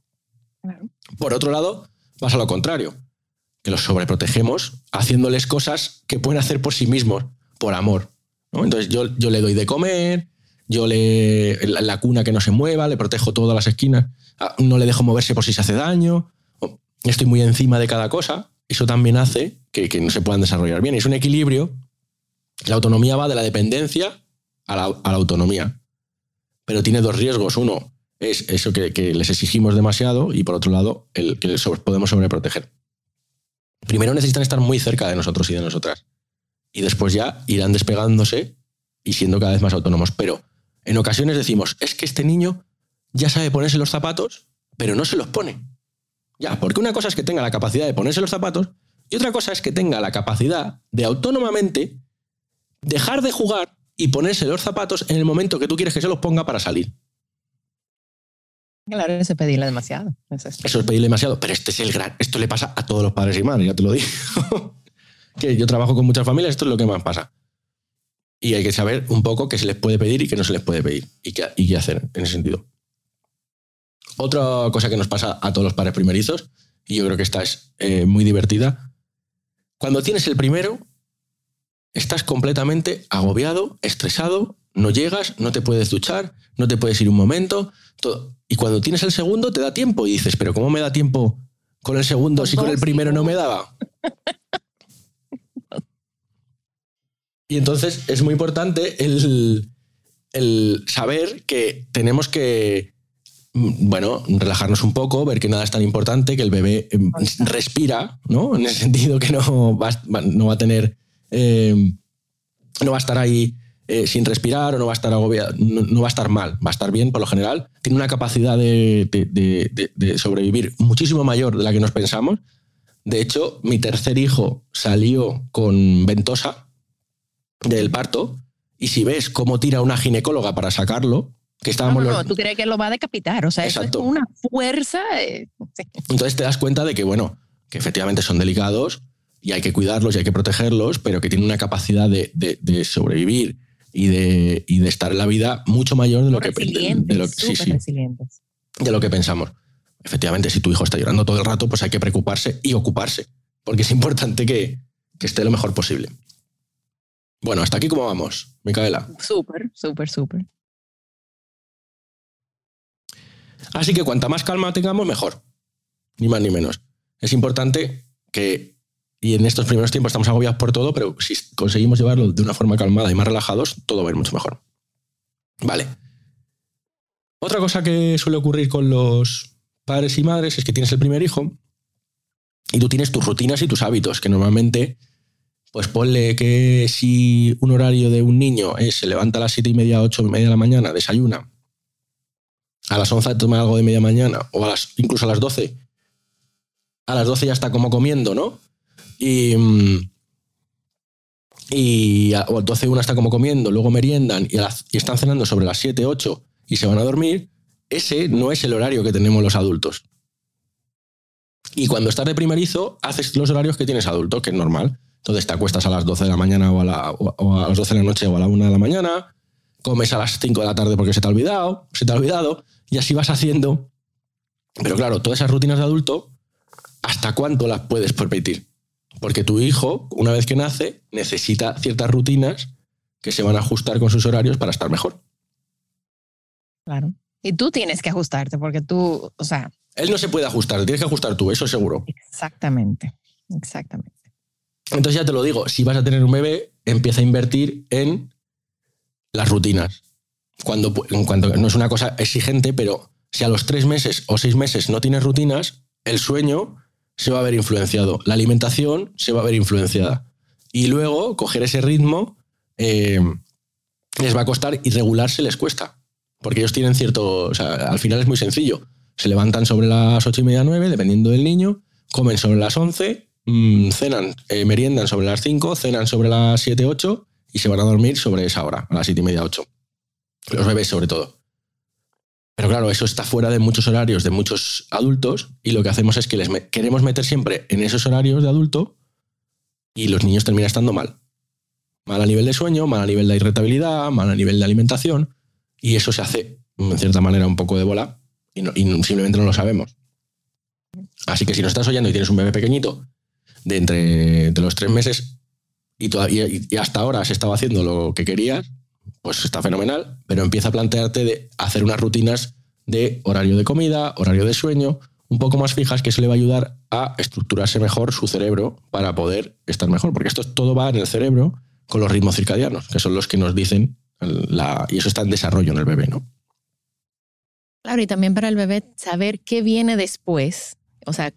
Por otro lado, pasa lo contrario, que los sobreprotegemos haciéndoles cosas que pueden hacer por sí mismos, por amor. Entonces yo, yo le doy de comer, yo le. La, cuna que no se mueva, le protejo todas las esquinas, ah, no le dejo moverse por si se hace daño, estoy muy encima de cada cosa. Eso también hace que, no se puedan desarrollar bien. Es un equilibrio. La autonomía va de la dependencia a la, autonomía. Pero tiene dos riesgos. Uno es eso que, les exigimos demasiado y por otro lado, el que les podemos sobreproteger. Primero necesitan estar muy cerca de nosotros y de nosotras. Y después ya irán despegándose y siendo cada vez más autónomos. Pero en ocasiones decimos, es que este niño ya sabe ponerse los zapatos, pero no se los pone. Ya, porque una cosa es que tenga la capacidad de ponerse los zapatos y otra cosa es que tenga la capacidad de autónomamente dejar de jugar y ponerse los zapatos en el momento que tú quieres que se los ponga para salir. Claro, eso es pedirle demasiado. Eso es, pedirle demasiado, pero este es el gran. Esto le pasa a todos los padres y madres, ya te lo digo. que yo trabajo con muchas familias, esto es lo que más pasa. Y hay que saber un poco qué se les puede pedir y qué no se les puede pedir y qué, y qué hacer en ese sentido. Otra cosa que nos pasa a todos los padres primerizos, y yo creo que esta es eh, muy divertida, cuando tienes el primero, estás completamente agobiado, estresado, no llegas, no te puedes duchar, no te puedes ir un momento. Todo. Y cuando tienes el segundo, te da tiempo y dices, pero ¿cómo me da tiempo con el segundo si con el primero no me daba? Y entonces es muy importante el, saber que tenemos que, mm, bueno, relajarnos un poco, ver que nada es tan importante, que el bebé em, respira, ¿no? En el sentido que no va, no va a tener, em, no va a estar ahí eh, sin respirar o no va a estar agobiado, no, va a estar mal, va a estar bien por lo general. Tiene una capacidad de, de sobrevivir muchísimo mayor de la que nos pensamos. De hecho, mi tercer hijo salió con ventosa, del parto y si ves cómo tira una ginecóloga para sacarlo, que estábamos... No, no, tú crees que lo va a decapitar, o sea, es una fuerza... Entonces te das cuenta de que, bueno, que efectivamente son delicados y hay que cuidarlos y hay que protegerlos, pero que tienen una capacidad de, sobrevivir y de, de, estar en la vida mucho mayor de lo, que, de, lo, sí, sí, de lo que pensamos. Efectivamente, si tu hijo está llorando todo el rato, pues hay que preocuparse y ocuparse, porque es importante que, que esté lo mejor posible. Bueno, hasta aquí cómo vamos, Micaela. Súper, súper, súper. Así que cuanta más calma tengamos, mejor. Ni más ni menos. Es importante que, y en estos primeros tiempos estamos agobiados por todo, pero si conseguimos llevarlo de una forma calmada y más relajados, todo va a ir mucho mejor. Vale. Otra cosa que suele ocurrir con los padres y madres es que tienes el primer hijo y tú tienes tus rutinas y tus hábitos, que normalmente pues ponle que si un horario de un niño se levanta a las siete y media, ocho y media de la mañana, desayuna, a las 11 toma algo de media mañana, o a las, incluso a las 12, a las 12 ya está como comiendo, ¿no? Y, y a, o 12 una está como comiendo, luego meriendan y, y están cenando sobre las 7, 8 y se van a dormir, ese no es el horario que tenemos los adultos. Y cuando estás de primerizo, haces los horarios que tienes adulto, que es normal. Entonces te acuestas a las 12 de la mañana o a, las 12 de la noche o a la 1 de la mañana, comes a las 5 de la tarde porque se te ha olvidado, se te ha olvidado, y así vas haciendo. Pero claro, todas esas rutinas de adulto, ¿hasta cuánto las puedes permitir? Porque tu hijo, una vez que nace, necesita ciertas rutinas que se van a ajustar con sus horarios para estar mejor. Claro. Y tú tienes que ajustarte porque tú, o sea... Él no se puede ajustar, tienes que ajustar tú, eso seguro. Exactamente, exactamente. Entonces ya te lo digo, si vas a tener un bebé, empieza a invertir en las rutinas. Cuando, en cuanto no es una cosa exigente, pero si a los tres meses o seis meses no tienes rutinas, el sueño se va a ver influenciado, la alimentación se va a ver influenciada. Y luego coger ese ritmo eh, les va a costar y regularse les cuesta. Porque ellos tienen cierto. O sea, al final es muy sencillo. Se levantan sobre las ocho y media, nueve, dependiendo del niño, comen sobre las once, mm, cenan, eh, meriendan sobre las cinco, cenan sobre las siete, ocho y se van a dormir sobre esa hora, a las siete y media, ocho. Los bebés, sobre todo. Pero claro, eso está fuera de muchos horarios de muchos adultos y lo que hacemos es que les queremos meter siempre en esos horarios de adulto y los niños terminan estando mal. Mal a nivel de sueño, mal a nivel de irritabilidad, mal a nivel de alimentación y eso se hace, en cierta manera, un poco de bola y, simplemente no lo sabemos. Así que si nos estás oyendo y tienes un bebé pequeñito de entre de los tres meses y, todavía, y hasta ahora has estado haciendo lo que querías, pues está fenomenal, pero empieza a plantearte de hacer unas rutinas de horario de comida, horario de sueño, un poco más fijas, que eso le va a ayudar a estructurarse mejor su cerebro para poder estar mejor, porque esto todo va en el cerebro con los ritmos circadianos, que son los que nos dicen la, y eso está en desarrollo en el bebé, ¿no? Claro, y también para el bebé saber qué viene después, o sea,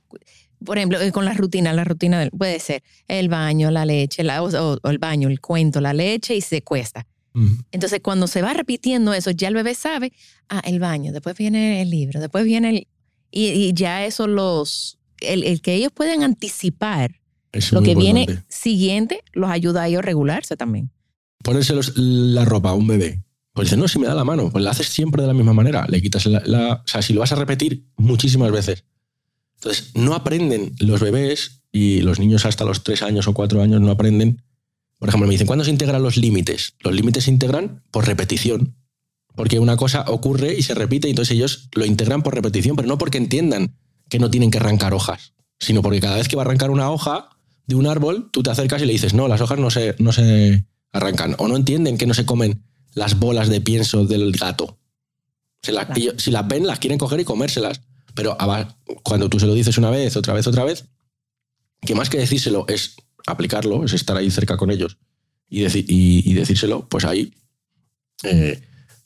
por ejemplo, eh, con la rutina, la rutina puede ser el baño, la leche, o, el baño, el cuento, la leche y se cuesta. Entonces, cuando se va repitiendo eso, ya el bebé sabe, ah, el baño, después viene el libro, después viene el... Y, ya eso los... El, que ellos pueden anticipar lo que viene siguiente los ayuda a ellos a regularse también. Ponerse la ropa a un bebé. Pues dice, no, si me da la mano, pues la haces siempre de la misma manera. Le quitas la, la, O sea, si lo vas a repetir muchísimas veces. Entonces, no aprenden los bebés y los niños hasta los tres años o cuatro años no aprenden por ejemplo, me dicen, ¿cuándo se integran los límites? Los límites se integran por repetición. Porque una cosa ocurre y se repite, y entonces ellos lo integran por repetición, pero no porque entiendan que no tienen que arrancar hojas, sino porque cada vez que va a arrancar una hoja de un árbol, tú te acercas y le dices, no, las hojas no se, no se arrancan. O no entienden que no se comen las bolas de pienso del gato. si las ven, las quieren coger y comérselas. Pero cuando tú se lo dices una vez, otra vez, otra vez, que más que decírselo es aplicarlo, es estar ahí cerca con ellos y, y, decírselo, pues ahí eh,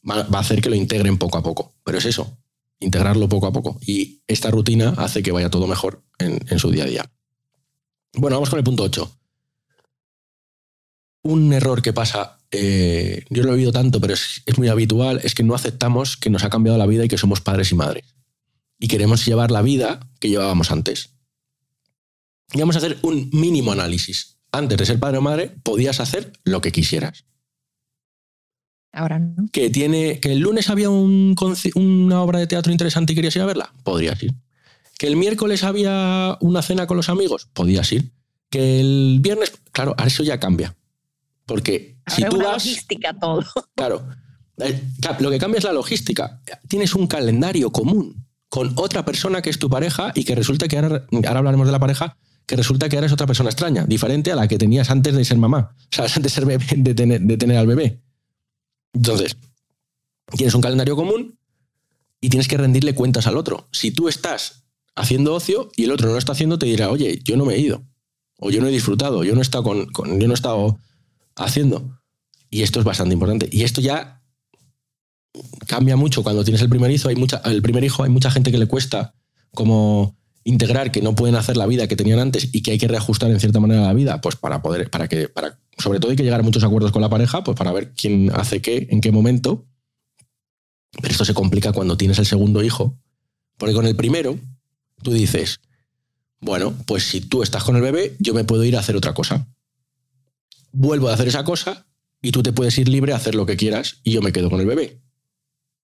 va, a hacer que lo integren poco a poco. Pero es eso, integrarlo poco a poco. Y esta rutina hace que vaya todo mejor en, su día a día. Bueno, vamos con el punto 8. Un error que pasa, eh, yo lo he oído tanto, pero es, es muy habitual, es que no aceptamos que nos ha cambiado la vida y que somos padres y madres. Y queremos llevar la vida que llevábamos antes y vamos a hacer un mínimo análisis. Antes de ser padre o madre, podías hacer lo que quisieras. Ahora no. Que, tiene, que el lunes había una obra de teatro interesante y querías ir a verla, podrías ir. Que el miércoles había una cena con los amigos, podías ir. Que el viernes, claro, eso ya cambia. Porque si tú vas. logística todo. Claro. Eh, lo que cambia es la logística. Tienes un calendario común con otra persona que es tu pareja y que resulta que ahora, ahora hablaremos de la pareja, que resulta que ahora es otra persona extraña, diferente a la que tenías antes de ser mamá, o sea, antes de, ser bebé, de, tener, al bebé. Entonces, tienes un calendario común y tienes que rendirle cuentas al otro. Si tú estás haciendo ocio y el otro no lo está haciendo, te dirá, oye, yo no me he ido, o yo no he disfrutado, yo no he estado, con, yo no he estado haciendo. Y esto es bastante importante. Y esto ya cambia mucho cuando tienes el primer hijo. Hay mucha, el primer hijo hay mucha gente que le cuesta como integrar que no pueden hacer la vida que tenían antes y que hay que reajustar en cierta manera la vida, pues para poder, para que, para, sobre todo hay que llegar a muchos acuerdos con la pareja, pues para ver quién hace qué, en qué momento. Pero esto se complica cuando tienes el segundo hijo, porque con el primero tú dices, bueno, pues si tú estás con el bebé, yo me puedo ir a hacer otra cosa. Vuelvo a hacer esa cosa y tú te puedes ir libre a hacer lo que quieras y yo me quedo con el bebé.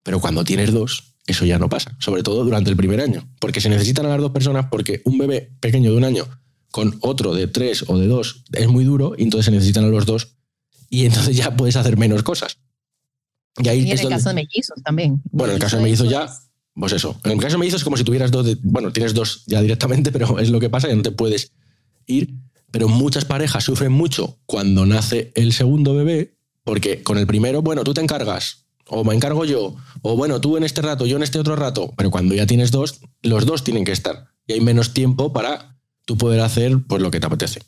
Pero cuando tienes dos, eso ya no pasa, sobre todo durante el primer año, porque se necesitan a las dos personas porque un bebé pequeño de un año con otro de tres o de dos es muy duro y entonces se necesitan a los dos y entonces ya puedes hacer menos cosas. Y, ahí en el caso de mellizos también. Bueno, en el caso de mellizos ya, pues eso. En el caso de mellizos es como si tuvieras dos, bueno, tienes dos ya directamente, pero es lo que pasa, que no te puedes ir. Pero muchas parejas sufren mucho cuando nace el segundo bebé, porque con el primero, bueno, tú te encargas o me encargo yo, o bueno, tú en este rato, yo en este otro rato, pero cuando ya tienes dos, los dos tienen que estar y hay menos tiempo para tú poder hacer pues lo que te apetece.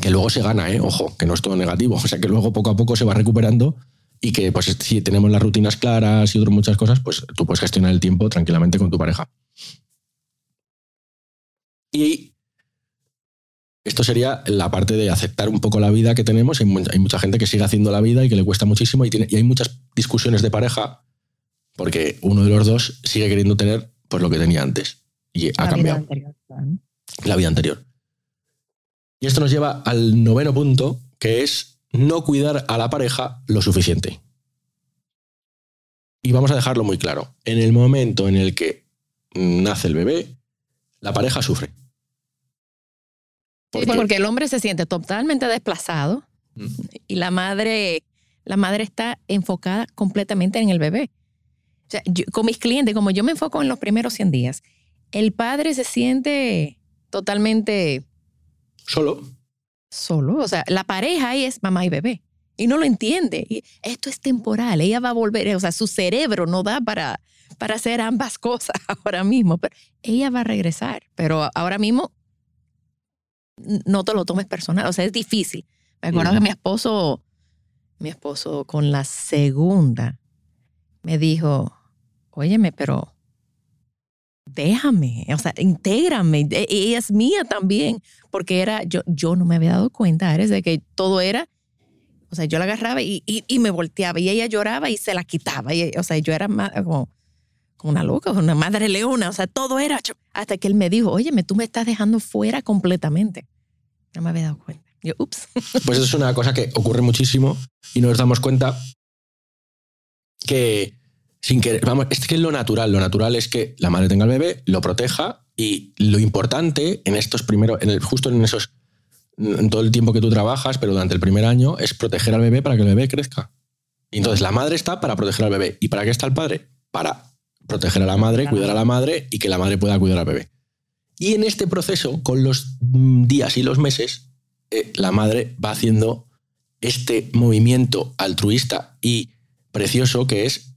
que luego se gana, ¿eh? ojo, que no es todo negativo, o sea que luego poco a poco se va recuperando y que pues si tenemos las rutinas claras y otras muchas cosas, pues tú puedes gestionar el tiempo tranquilamente con tu pareja. Y esto sería la parte de aceptar un poco la vida que tenemos. Hay mucha gente que sigue haciendo la vida y que le cuesta muchísimo y, tiene, y hay muchas discusiones de pareja porque uno de los dos sigue queriendo tener pues lo que tenía antes y ha cambiado. La vida anterior. Y esto nos lleva al noveno punto, que es no cuidar a la pareja lo suficiente. Y vamos a dejarlo muy claro. En el momento en el que nace el bebé, la pareja sufre. porque el hombre se siente totalmente desplazado mm. y la madre, la madre está enfocada completamente en el bebé. O sea, con mis clientes, como yo me enfoco en los primeros 100 días, el padre se siente totalmente... Solo. Solo. O sea, la pareja ahí es mamá y bebé. Y no lo entiende. Y esto es temporal. Ella va a volver. O sea, su cerebro no da para, para hacer ambas cosas ahora mismo. Pero ella va a regresar. Pero ahora mismo no te lo tomes personal. O sea, es difícil. Me acuerdo que mi esposo, mi esposo con la segunda, me dijo, óyeme, pero déjame, o sea, intégrame, e, ella es mía también, porque era, yo, yo no me había dado cuenta, eres de que todo era, o sea, yo la agarraba y, y, me volteaba y ella lloraba y se la quitaba, o sea, yo era más, como, como una loca, una madre leona, o sea, todo era, hasta que él me dijo, óyeme, tú me estás dejando fuera completamente. No me había dado cuenta. Pues eso es una cosa que ocurre muchísimo y nos damos cuenta que sin que, vamos, es que es lo natural, lo natural es que la madre tenga el bebé, lo proteja y lo importante en estos primeros, en el, justo en esos, en todo el tiempo que tú trabajas, pero durante el primer año, es proteger al bebé para que el bebé crezca. Y entonces la madre está para proteger al bebé. ¿Y para qué está el padre? Para proteger a la madre, cuidar a la madre y que la madre pueda cuidar al bebé. Y en este proceso, con los días y los meses, eh, la madre va haciendo este movimiento altruista y precioso que es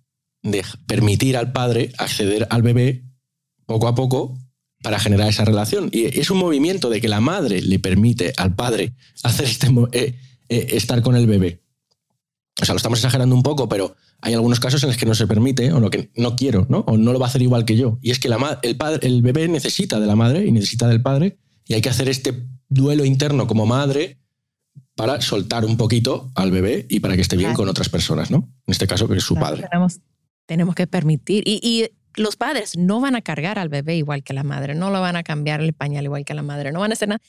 permitir al padre acceder al bebé poco a poco para generar esa relación. Y es un movimiento de que la madre le permite al padre hacer este, eh, eh, estar con el bebé. O sea, lo estamos exagerando un poco, pero hay algunos casos en los que no se permite o lo que no quiero, ¿no? O no lo va a hacer igual que yo. Y es que el, padre, el bebé necesita de la madre y necesita del padre y hay que hacer este duelo interno como madre para soltar un poquito al bebé y para que esté bien con otras personas, ¿no? En este caso, que es su padre. Tenemos que permitir. Y, los padres no van a cargar al bebé igual que la madre, no lo van a cambiar el pañal igual que la madre, no van a hacer nada.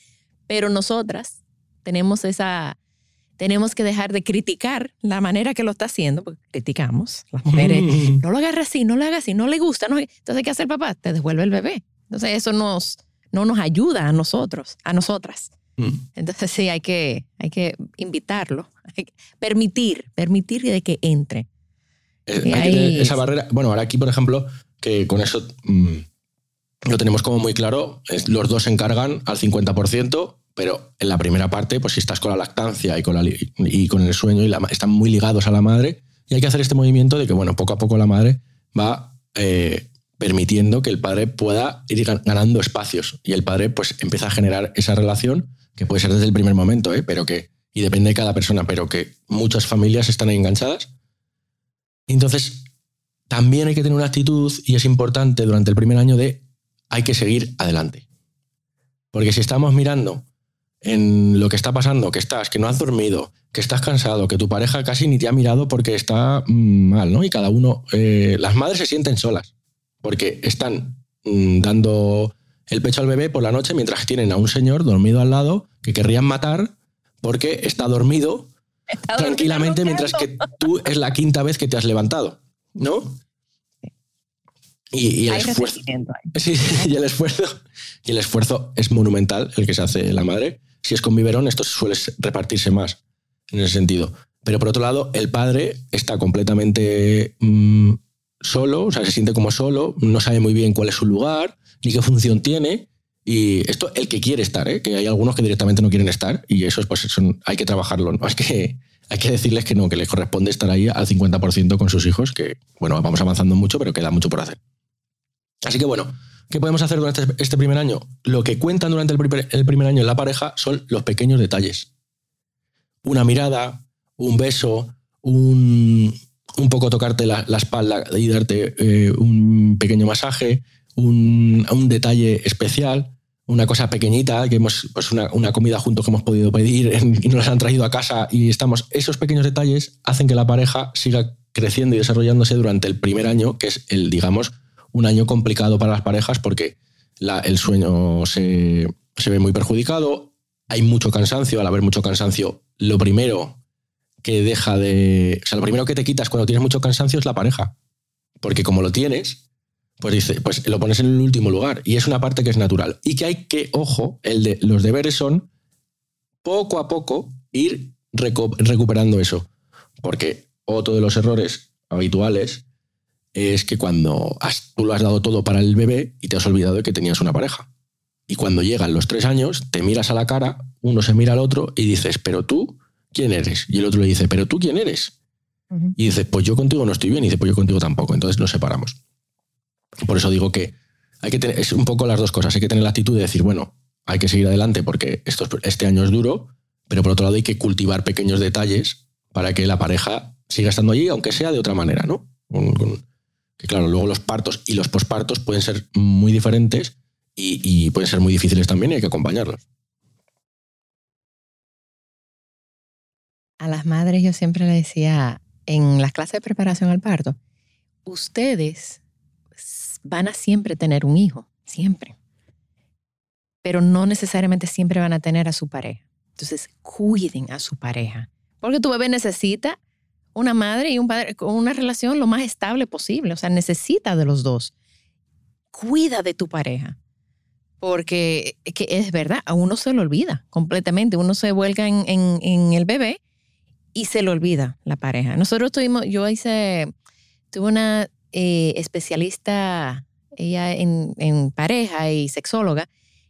Pero nosotras tenemos esa, tenemos que dejar de criticar la manera que lo está haciendo, porque criticamos. Las mujeres, no lo agarra así, no lo haga así, no le gusta. No, entonces, ¿qué hace el papá? Te devuelve el bebé. Entonces, eso nos, no nos ayuda a nosotros, a nosotras. Mm. Entonces, sí, hay que, hay que invitarlo, permitir, permitir de que entre. Eh, esa barrera. Bueno, ahora aquí, por ejemplo, que con eso mm, lo tenemos como muy claro, los dos se encargan al 50%, pero en la primera parte, pues si estás con la lactancia y con, y con el sueño, y están muy ligados a la madre, y hay que hacer este movimiento de que, bueno, poco a poco la madre va eh, permitiendo que el padre pueda ir ganando espacios, y el padre pues empieza a generar esa relación, que puede ser desde el primer momento, ¿eh? pero que, y depende de cada persona, pero que muchas familias están enganchadas entonces, también hay que tener una actitud, y es importante durante el primer año, de hay que seguir adelante. Porque si estamos mirando en lo que está pasando, que estás, que no has dormido, que estás cansado, que tu pareja casi ni te ha mirado porque está mm, mal, ¿no? Y cada uno, eh, las madres se sienten solas, porque están mm, dando el pecho al bebé por la noche mientras tienen a un señor dormido al lado que querrían matar porque está dormido tranquilamente mientras que tú es la quinta vez que te has levantado, ¿no? Y, el esfuerzo, sí, y el esfuerzo y el esfuerzo es monumental el que se hace la madre. Si es con biberón, esto suele repartirse más en ese sentido. Pero por otro lado, el padre está completamente mm, solo, o sea, se siente como solo, no sabe muy bien cuál es su lugar, ni qué función tiene. Y esto, el que quiere estar, ¿eh? que hay algunos que directamente no quieren estar y eso pues, son, hay que trabajarlo. ¿no? Es que hay que decirles que no, que les corresponde estar ahí al 50% con sus hijos, que bueno, vamos avanzando mucho, pero queda mucho por hacer. Así que bueno, ¿Qué podemos hacer durante este primer año? Lo que cuentan durante el primer, el primer año en la pareja son los pequeños detalles. Una mirada, un beso, un, un poco tocarte la, la espalda y darte eh, un pequeño masaje, un, un, detalle especial, una cosa pequeñita, que hemos, pues una, una, comida juntos que hemos podido pedir y nos han traído a casa y estamos. Esos pequeños detalles hacen que la pareja siga creciendo y desarrollándose durante el primer año, que es el, digamos, un año complicado para las parejas porque la, el sueño se, se ve muy perjudicado, hay mucho cansancio, al haber mucho cansancio, lo primero que deja de. O sea, lo primero que te quitas cuando tienes mucho cansancio es la pareja. Porque como lo tienes, pues dice, pues lo pones en el último lugar. Y es una parte que es natural. Y que hay que, ojo, el de los deberes son poco a poco ir recuperando eso. Porque otro de los errores habituales es que cuando has, tú lo has dado todo para el bebé y te has olvidado de que tenías una pareja. Y cuando llegan los tres años, te miras a la cara, uno se mira al otro y dices, pero tú ¿quién eres? Y el otro le dice, ¿pero tú quién eres? Y dice, pues yo contigo no estoy bien. Y dice, pues yo contigo tampoco. Entonces nos separamos. Por eso digo que hay que tener, es un poco las dos cosas. Hay que tener la actitud de decir, bueno, hay que seguir adelante porque esto, este año es duro, pero por otro lado hay que cultivar pequeños detalles para que la pareja siga estando allí, aunque sea de otra manera, ¿no? que claro, luego los partos y los pospartos pueden ser muy diferentes y, y pueden ser muy difíciles también y hay que acompañarlos. A las madres yo siempre le decía en las clases de preparación al parto, ustedes van a siempre tener un hijo, siempre. Pero no necesariamente siempre van a tener a su pareja. Entonces, cuiden a su pareja. Porque tu bebé necesita una madre y un padre con una relación lo más estable posible. O sea, necesita de los dos. Cuida de tu pareja. Porque es verdad, a uno se lo olvida completamente. Uno se vuelca en el bebé y se le olvida la pareja. Nosotros tuvimos, yo hice, tuve una eh, especialista, ella en, en, pareja y sexóloga,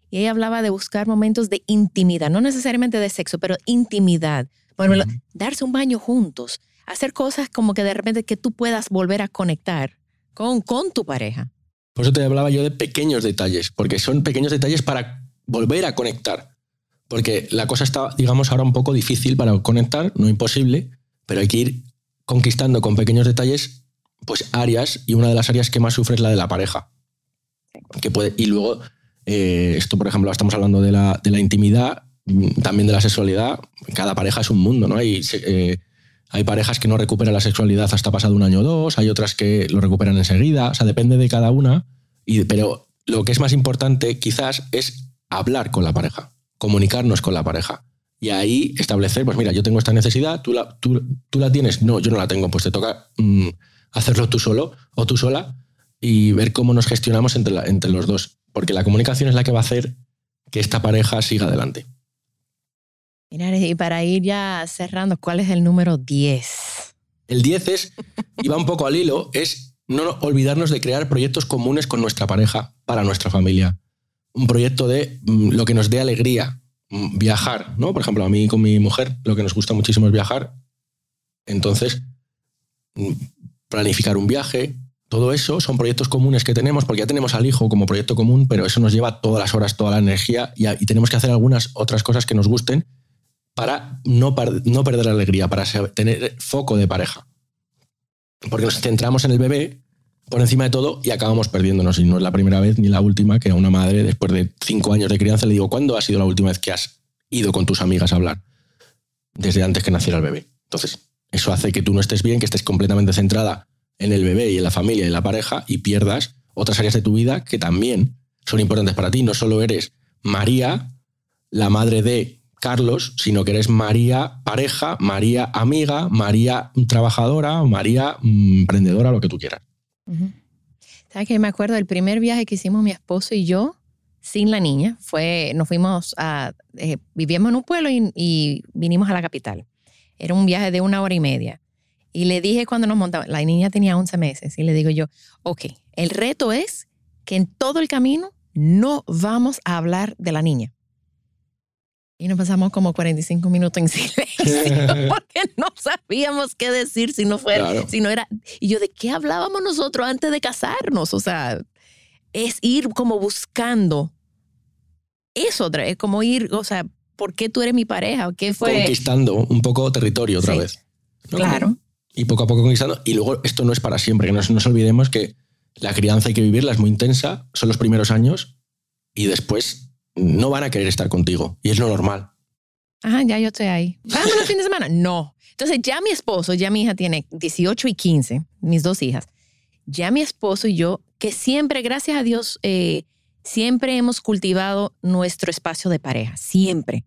y ella hablaba de buscar momentos de intimidad, no necesariamente de sexo, pero intimidad. Darse un baño juntos, hacer cosas como que de repente que tú puedas volver a conectar con, con tu pareja. Por eso te hablaba yo de pequeños detalles, porque son pequeños detalles para volver a conectar. Porque la cosa está, digamos, ahora un poco difícil para conectar, no imposible, pero hay que ir conquistando con pequeños detalles, pues áreas, y una de las áreas que más sufre es la de la pareja. Que puede, y luego, eh, esto, por ejemplo, estamos hablando de la, de la, intimidad, mm, también de la sexualidad. Cada pareja es un mundo, ¿no? Hay, eh, hay parejas que no recuperan la sexualidad hasta pasado un año o dos, hay otras que lo recuperan enseguida, o sea, depende de cada una, y, pero lo que es más importante quizás es hablar con la pareja comunicarnos con la pareja. Y ahí establecer, pues mira, yo tengo esta necesidad, tú la, tú, tú la tienes, no, yo no la tengo, pues te toca mm, hacerlo tú solo o tú sola y ver cómo nos gestionamos entre, la, entre los dos. Porque la comunicación es la que va a hacer que esta pareja siga adelante. Mira, y para ir ya cerrando, ¿cuál es el número 10? El 10 es, y va un poco al hilo, es no olvidarnos de crear proyectos comunes con nuestra pareja para nuestra familia un proyecto de mm, lo que nos dé alegría, mm, viajar, ¿no? Por ejemplo, a mí con mi mujer lo que nos gusta muchísimo es viajar. Entonces, mm, planificar un viaje, todo eso son proyectos comunes que tenemos, porque ya tenemos al hijo como proyecto común, pero eso nos lleva todas las horas, toda la energía y, tenemos que hacer algunas otras cosas que nos gusten para no, no perder la alegría, para tener foco de pareja. Porque nos centramos en el bebé por encima de todo y acabamos perdiéndonos. Y no es la primera vez ni la última que a una madre, después de cinco años de crianza, le digo, ¿cuándo ha sido la última vez que has ido con tus amigas a hablar? Desde antes que naciera el bebé. Entonces, eso hace que tú no estés bien, que estés completamente centrada en el bebé y en la familia y en la pareja y pierdas otras áreas de tu vida que también son importantes para ti. No solo eres María, la madre de Carlos, sino que eres María pareja, María amiga, María trabajadora, María mm, emprendedora, lo que tú quieras. ¿Sabes que Me acuerdo del primer viaje que hicimos mi esposo y yo sin la niña. Fue, nos fuimos a, eh, vivíamos en un pueblo y, vinimos a la capital. Era un viaje de una hora y media. Y le dije cuando nos montamos, la niña tenía 11 meses, y le digo yo, ok, el reto es que en todo el camino no vamos a hablar de la niña. Y nos pasamos como 45 minutos en silencio porque no sabíamos qué decir si no fuera, si no era. Y yo, ¿de qué hablábamos nosotros antes de casarnos? O sea, es ir como buscando eso otra vez, como ir, o sea, ¿por qué tú eres mi pareja? ¿Qué fue? Conquistando un poco territorio otra Sí. vez. ¿no? Claro. Y poco a poco conquistando. Y luego esto no es para siempre, que no nos olvidemos que la crianza hay que vivirla, es muy intensa, son los primeros años y después no van a querer estar contigo. Y es lo normal. Ajá, ya yo estoy ahí. Vámonos el fin de semana. No. Entonces ya mi esposo, ya mi hija tiene 18 y 15, mis dos hijas. Ya mi esposo y yo, que siempre, gracias a Dios, eh, siempre hemos cultivado nuestro espacio de pareja, siempre.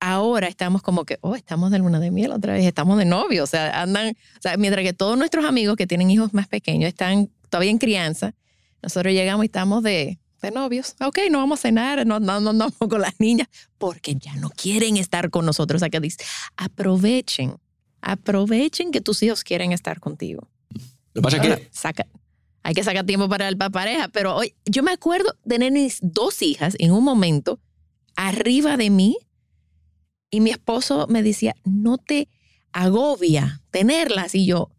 Ahora estamos como que, oh, estamos de luna de miel otra vez, estamos de novio, o sea, andan, o sea, mientras que todos nuestros amigos que tienen hijos más pequeños están todavía en crianza, nosotros llegamos y estamos de, de novios. Ok, no vamos a cenar, no, no, no, no, con las niñas, porque ya no quieren estar con nosotros. O sea, que dice, aprovechen, aprovechen que tus hijos quieren estar contigo. Lo que pasa es que saca, hay que sacar tiempo para el para pareja, pero hoy yo me acuerdo de tener mis dos hijas en un momento arriba de mí y mi esposo me decía, no te agobia tenerlas y yo,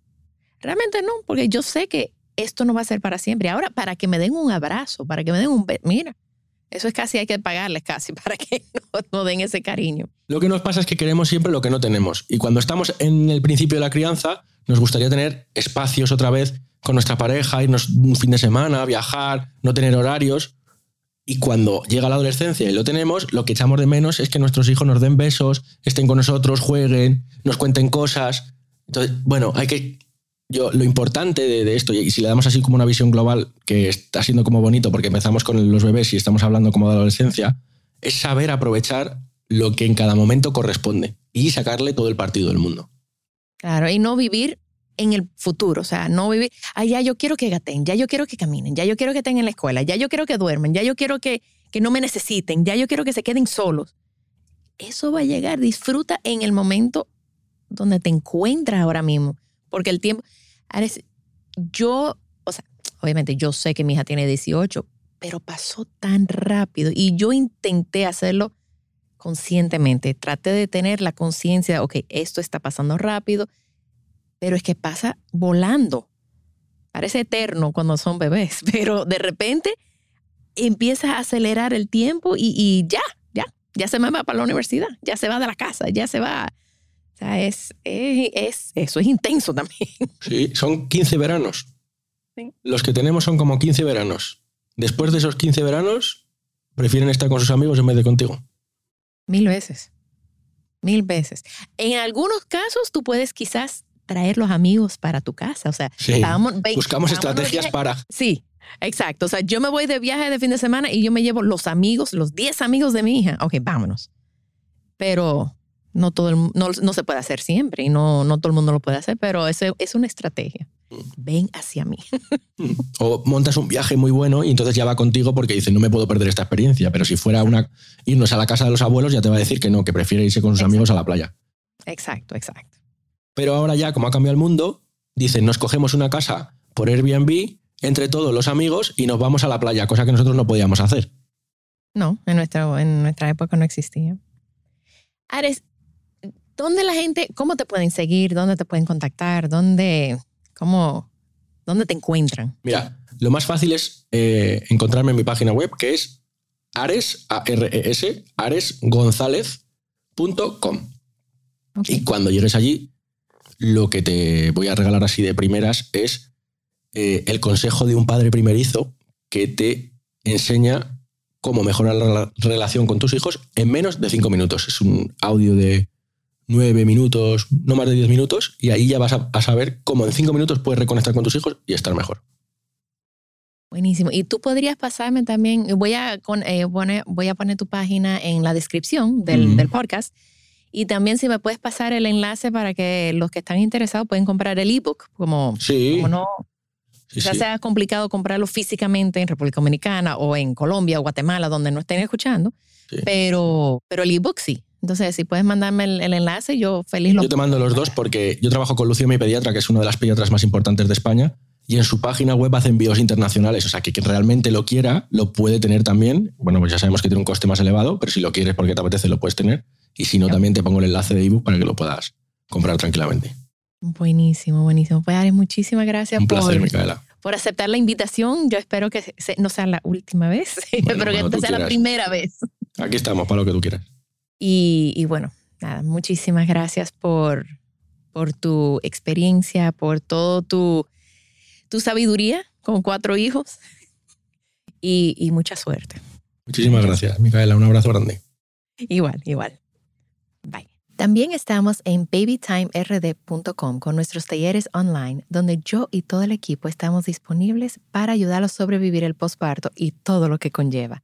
realmente no, porque yo sé que esto no va a ser para siempre. Ahora, para que me den un abrazo, para que me den un... be- Mira, eso es casi, hay que pagarles casi para que no, no den ese cariño. lo que nos pasa es que queremos siempre lo que no tenemos. Y cuando estamos en el principio de la crianza, nos gustaría tener espacios otra vez con nuestra pareja, irnos un fin de semana, viajar, no tener horarios. Y cuando llega la adolescencia y lo tenemos, lo que echamos de menos es que nuestros hijos nos den besos, estén con nosotros, jueguen, nos cuenten cosas. Entonces, bueno, hay que. Yo, lo importante de, esto, y si le damos así como una visión global, que está siendo como bonito porque empezamos con los bebés y estamos hablando como de adolescencia, es saber aprovechar lo que en cada momento corresponde y sacarle todo el partido del mundo. Claro, y no vivir en el futuro, o sea, no vivir, ay, ya yo quiero que gaten, ya yo quiero que caminen, ya yo quiero que estén en la escuela, ya yo quiero que duerman, ya yo quiero que, que no me necesiten, ya yo quiero que se queden solos. Eso va a llegar, disfruta en el momento donde te encuentras ahora mismo, porque el tiempo, Ares, yo, o sea, obviamente yo sé que mi hija tiene 18, pero pasó tan rápido y yo intenté hacerlo conscientemente, traté de tener la conciencia, ok, esto está pasando rápido, pero es que pasa volando. Parece eterno cuando son bebés, pero de repente empieza a acelerar el tiempo y, y ya, ya, ya se me va para la universidad, ya se va de la casa, ya se va. O sea, es, es, es- eso es intenso también. Sí, son 15 veranos. Sí. Los que tenemos son como 15 veranos. Después de esos 15 veranos, prefieren estar con sus amigos en vez de contigo. Mil veces. Mil veces. En algunos casos tú puedes quizás traer los amigos para tu casa. O sea, Sí. vamos- Buscamos estrategias para. Sí, exacto. O sea, yo me voy de viaje de fin de semana y yo me llevo los amigos, los 10 amigos de mi hija. Ok, vámonos. Pero no todo el no, no se puede hacer siempre y no, no todo el mundo lo puede hacer, pero eso es una estrategia. Ven hacia mí. O montas un viaje muy bueno y entonces ya va contigo porque dice, no me puedo perder esta experiencia. Pero si fuera una irnos a la casa de los abuelos, ya te va a decir que no, que prefiere irse con sus Exacto. amigos a la playa. Exacto, exacto. Pero ahora ya, como ha cambiado el mundo, dicen, nos cogemos una casa por Airbnb entre todos los amigos y nos vamos a la playa, cosa que nosotros no podíamos hacer. No, en nuestra, en nuestra época no existía. Ares, ¿dónde la gente, cómo te pueden seguir? ¿Dónde te pueden contactar? ¿Dónde, cómo, dónde te encuentran? Mira, lo más fácil es eh, encontrarme en mi página web, que es ares, A-R-E-S, aresgonzalez.com. Ok. Y cuando llegues allí, lo que te voy a regalar así de primeras es eh, el consejo de un padre primerizo que te enseña cómo mejorar la relación con tus hijos en menos de cinco minutos. Es un audio de nueve minutos, no más de diez minutos, y ahí ya vas a, a saber cómo en cinco minutos puedes reconectar con tus hijos y estar mejor. Buenísimo. Y tú podrías pasarme también, voy a, con- eh, poner, voy a poner tu página en la descripción del, Ujú. del podcast. Y también si me puedes pasar el enlace para que los que están interesados pueden comprar el ebook, como, Sí, como no, sí, ya sí. sea complicado comprarlo físicamente en República Dominicana o en Colombia o Guatemala, donde no estén escuchando, pero, pero el ebook sí. Entonces, si puedes mandarme el, el enlace, yo feliz lo Yo te mando los dos porque yo trabajo con Lucio, mi pediatra, que es una de las pediatras más importantes de España, y en su página web hace envíos internacionales. O sea, que quien realmente lo quiera, lo puede tener también. Bueno, pues ya sabemos que tiene un coste más elevado, pero si lo quieres porque te apetece, lo puedes tener. Y si no, también te pongo el enlace de ebook para que lo puedas comprar tranquilamente. Buenísimo, buenísimo. Pues Ares, muchísimas gracias Un placer, por, Micaela. por aceptar la invitación. Yo espero que no sea la última vez, espero que esta sea la primera vez. Aquí estamos, para lo que tú quieras. Y, y bueno, nada, muchísimas gracias por, por tu experiencia, por todo tu, tu sabiduría con cuatro hijos y, y mucha suerte. Muchísimas gracias, Micaela. Un abrazo grande. Igual, igual. Bye. También estamos en babytimerd.com con nuestros talleres online, donde yo y todo el equipo estamos disponibles para ayudarlos a sobrevivir el posparto y todo lo que conlleva.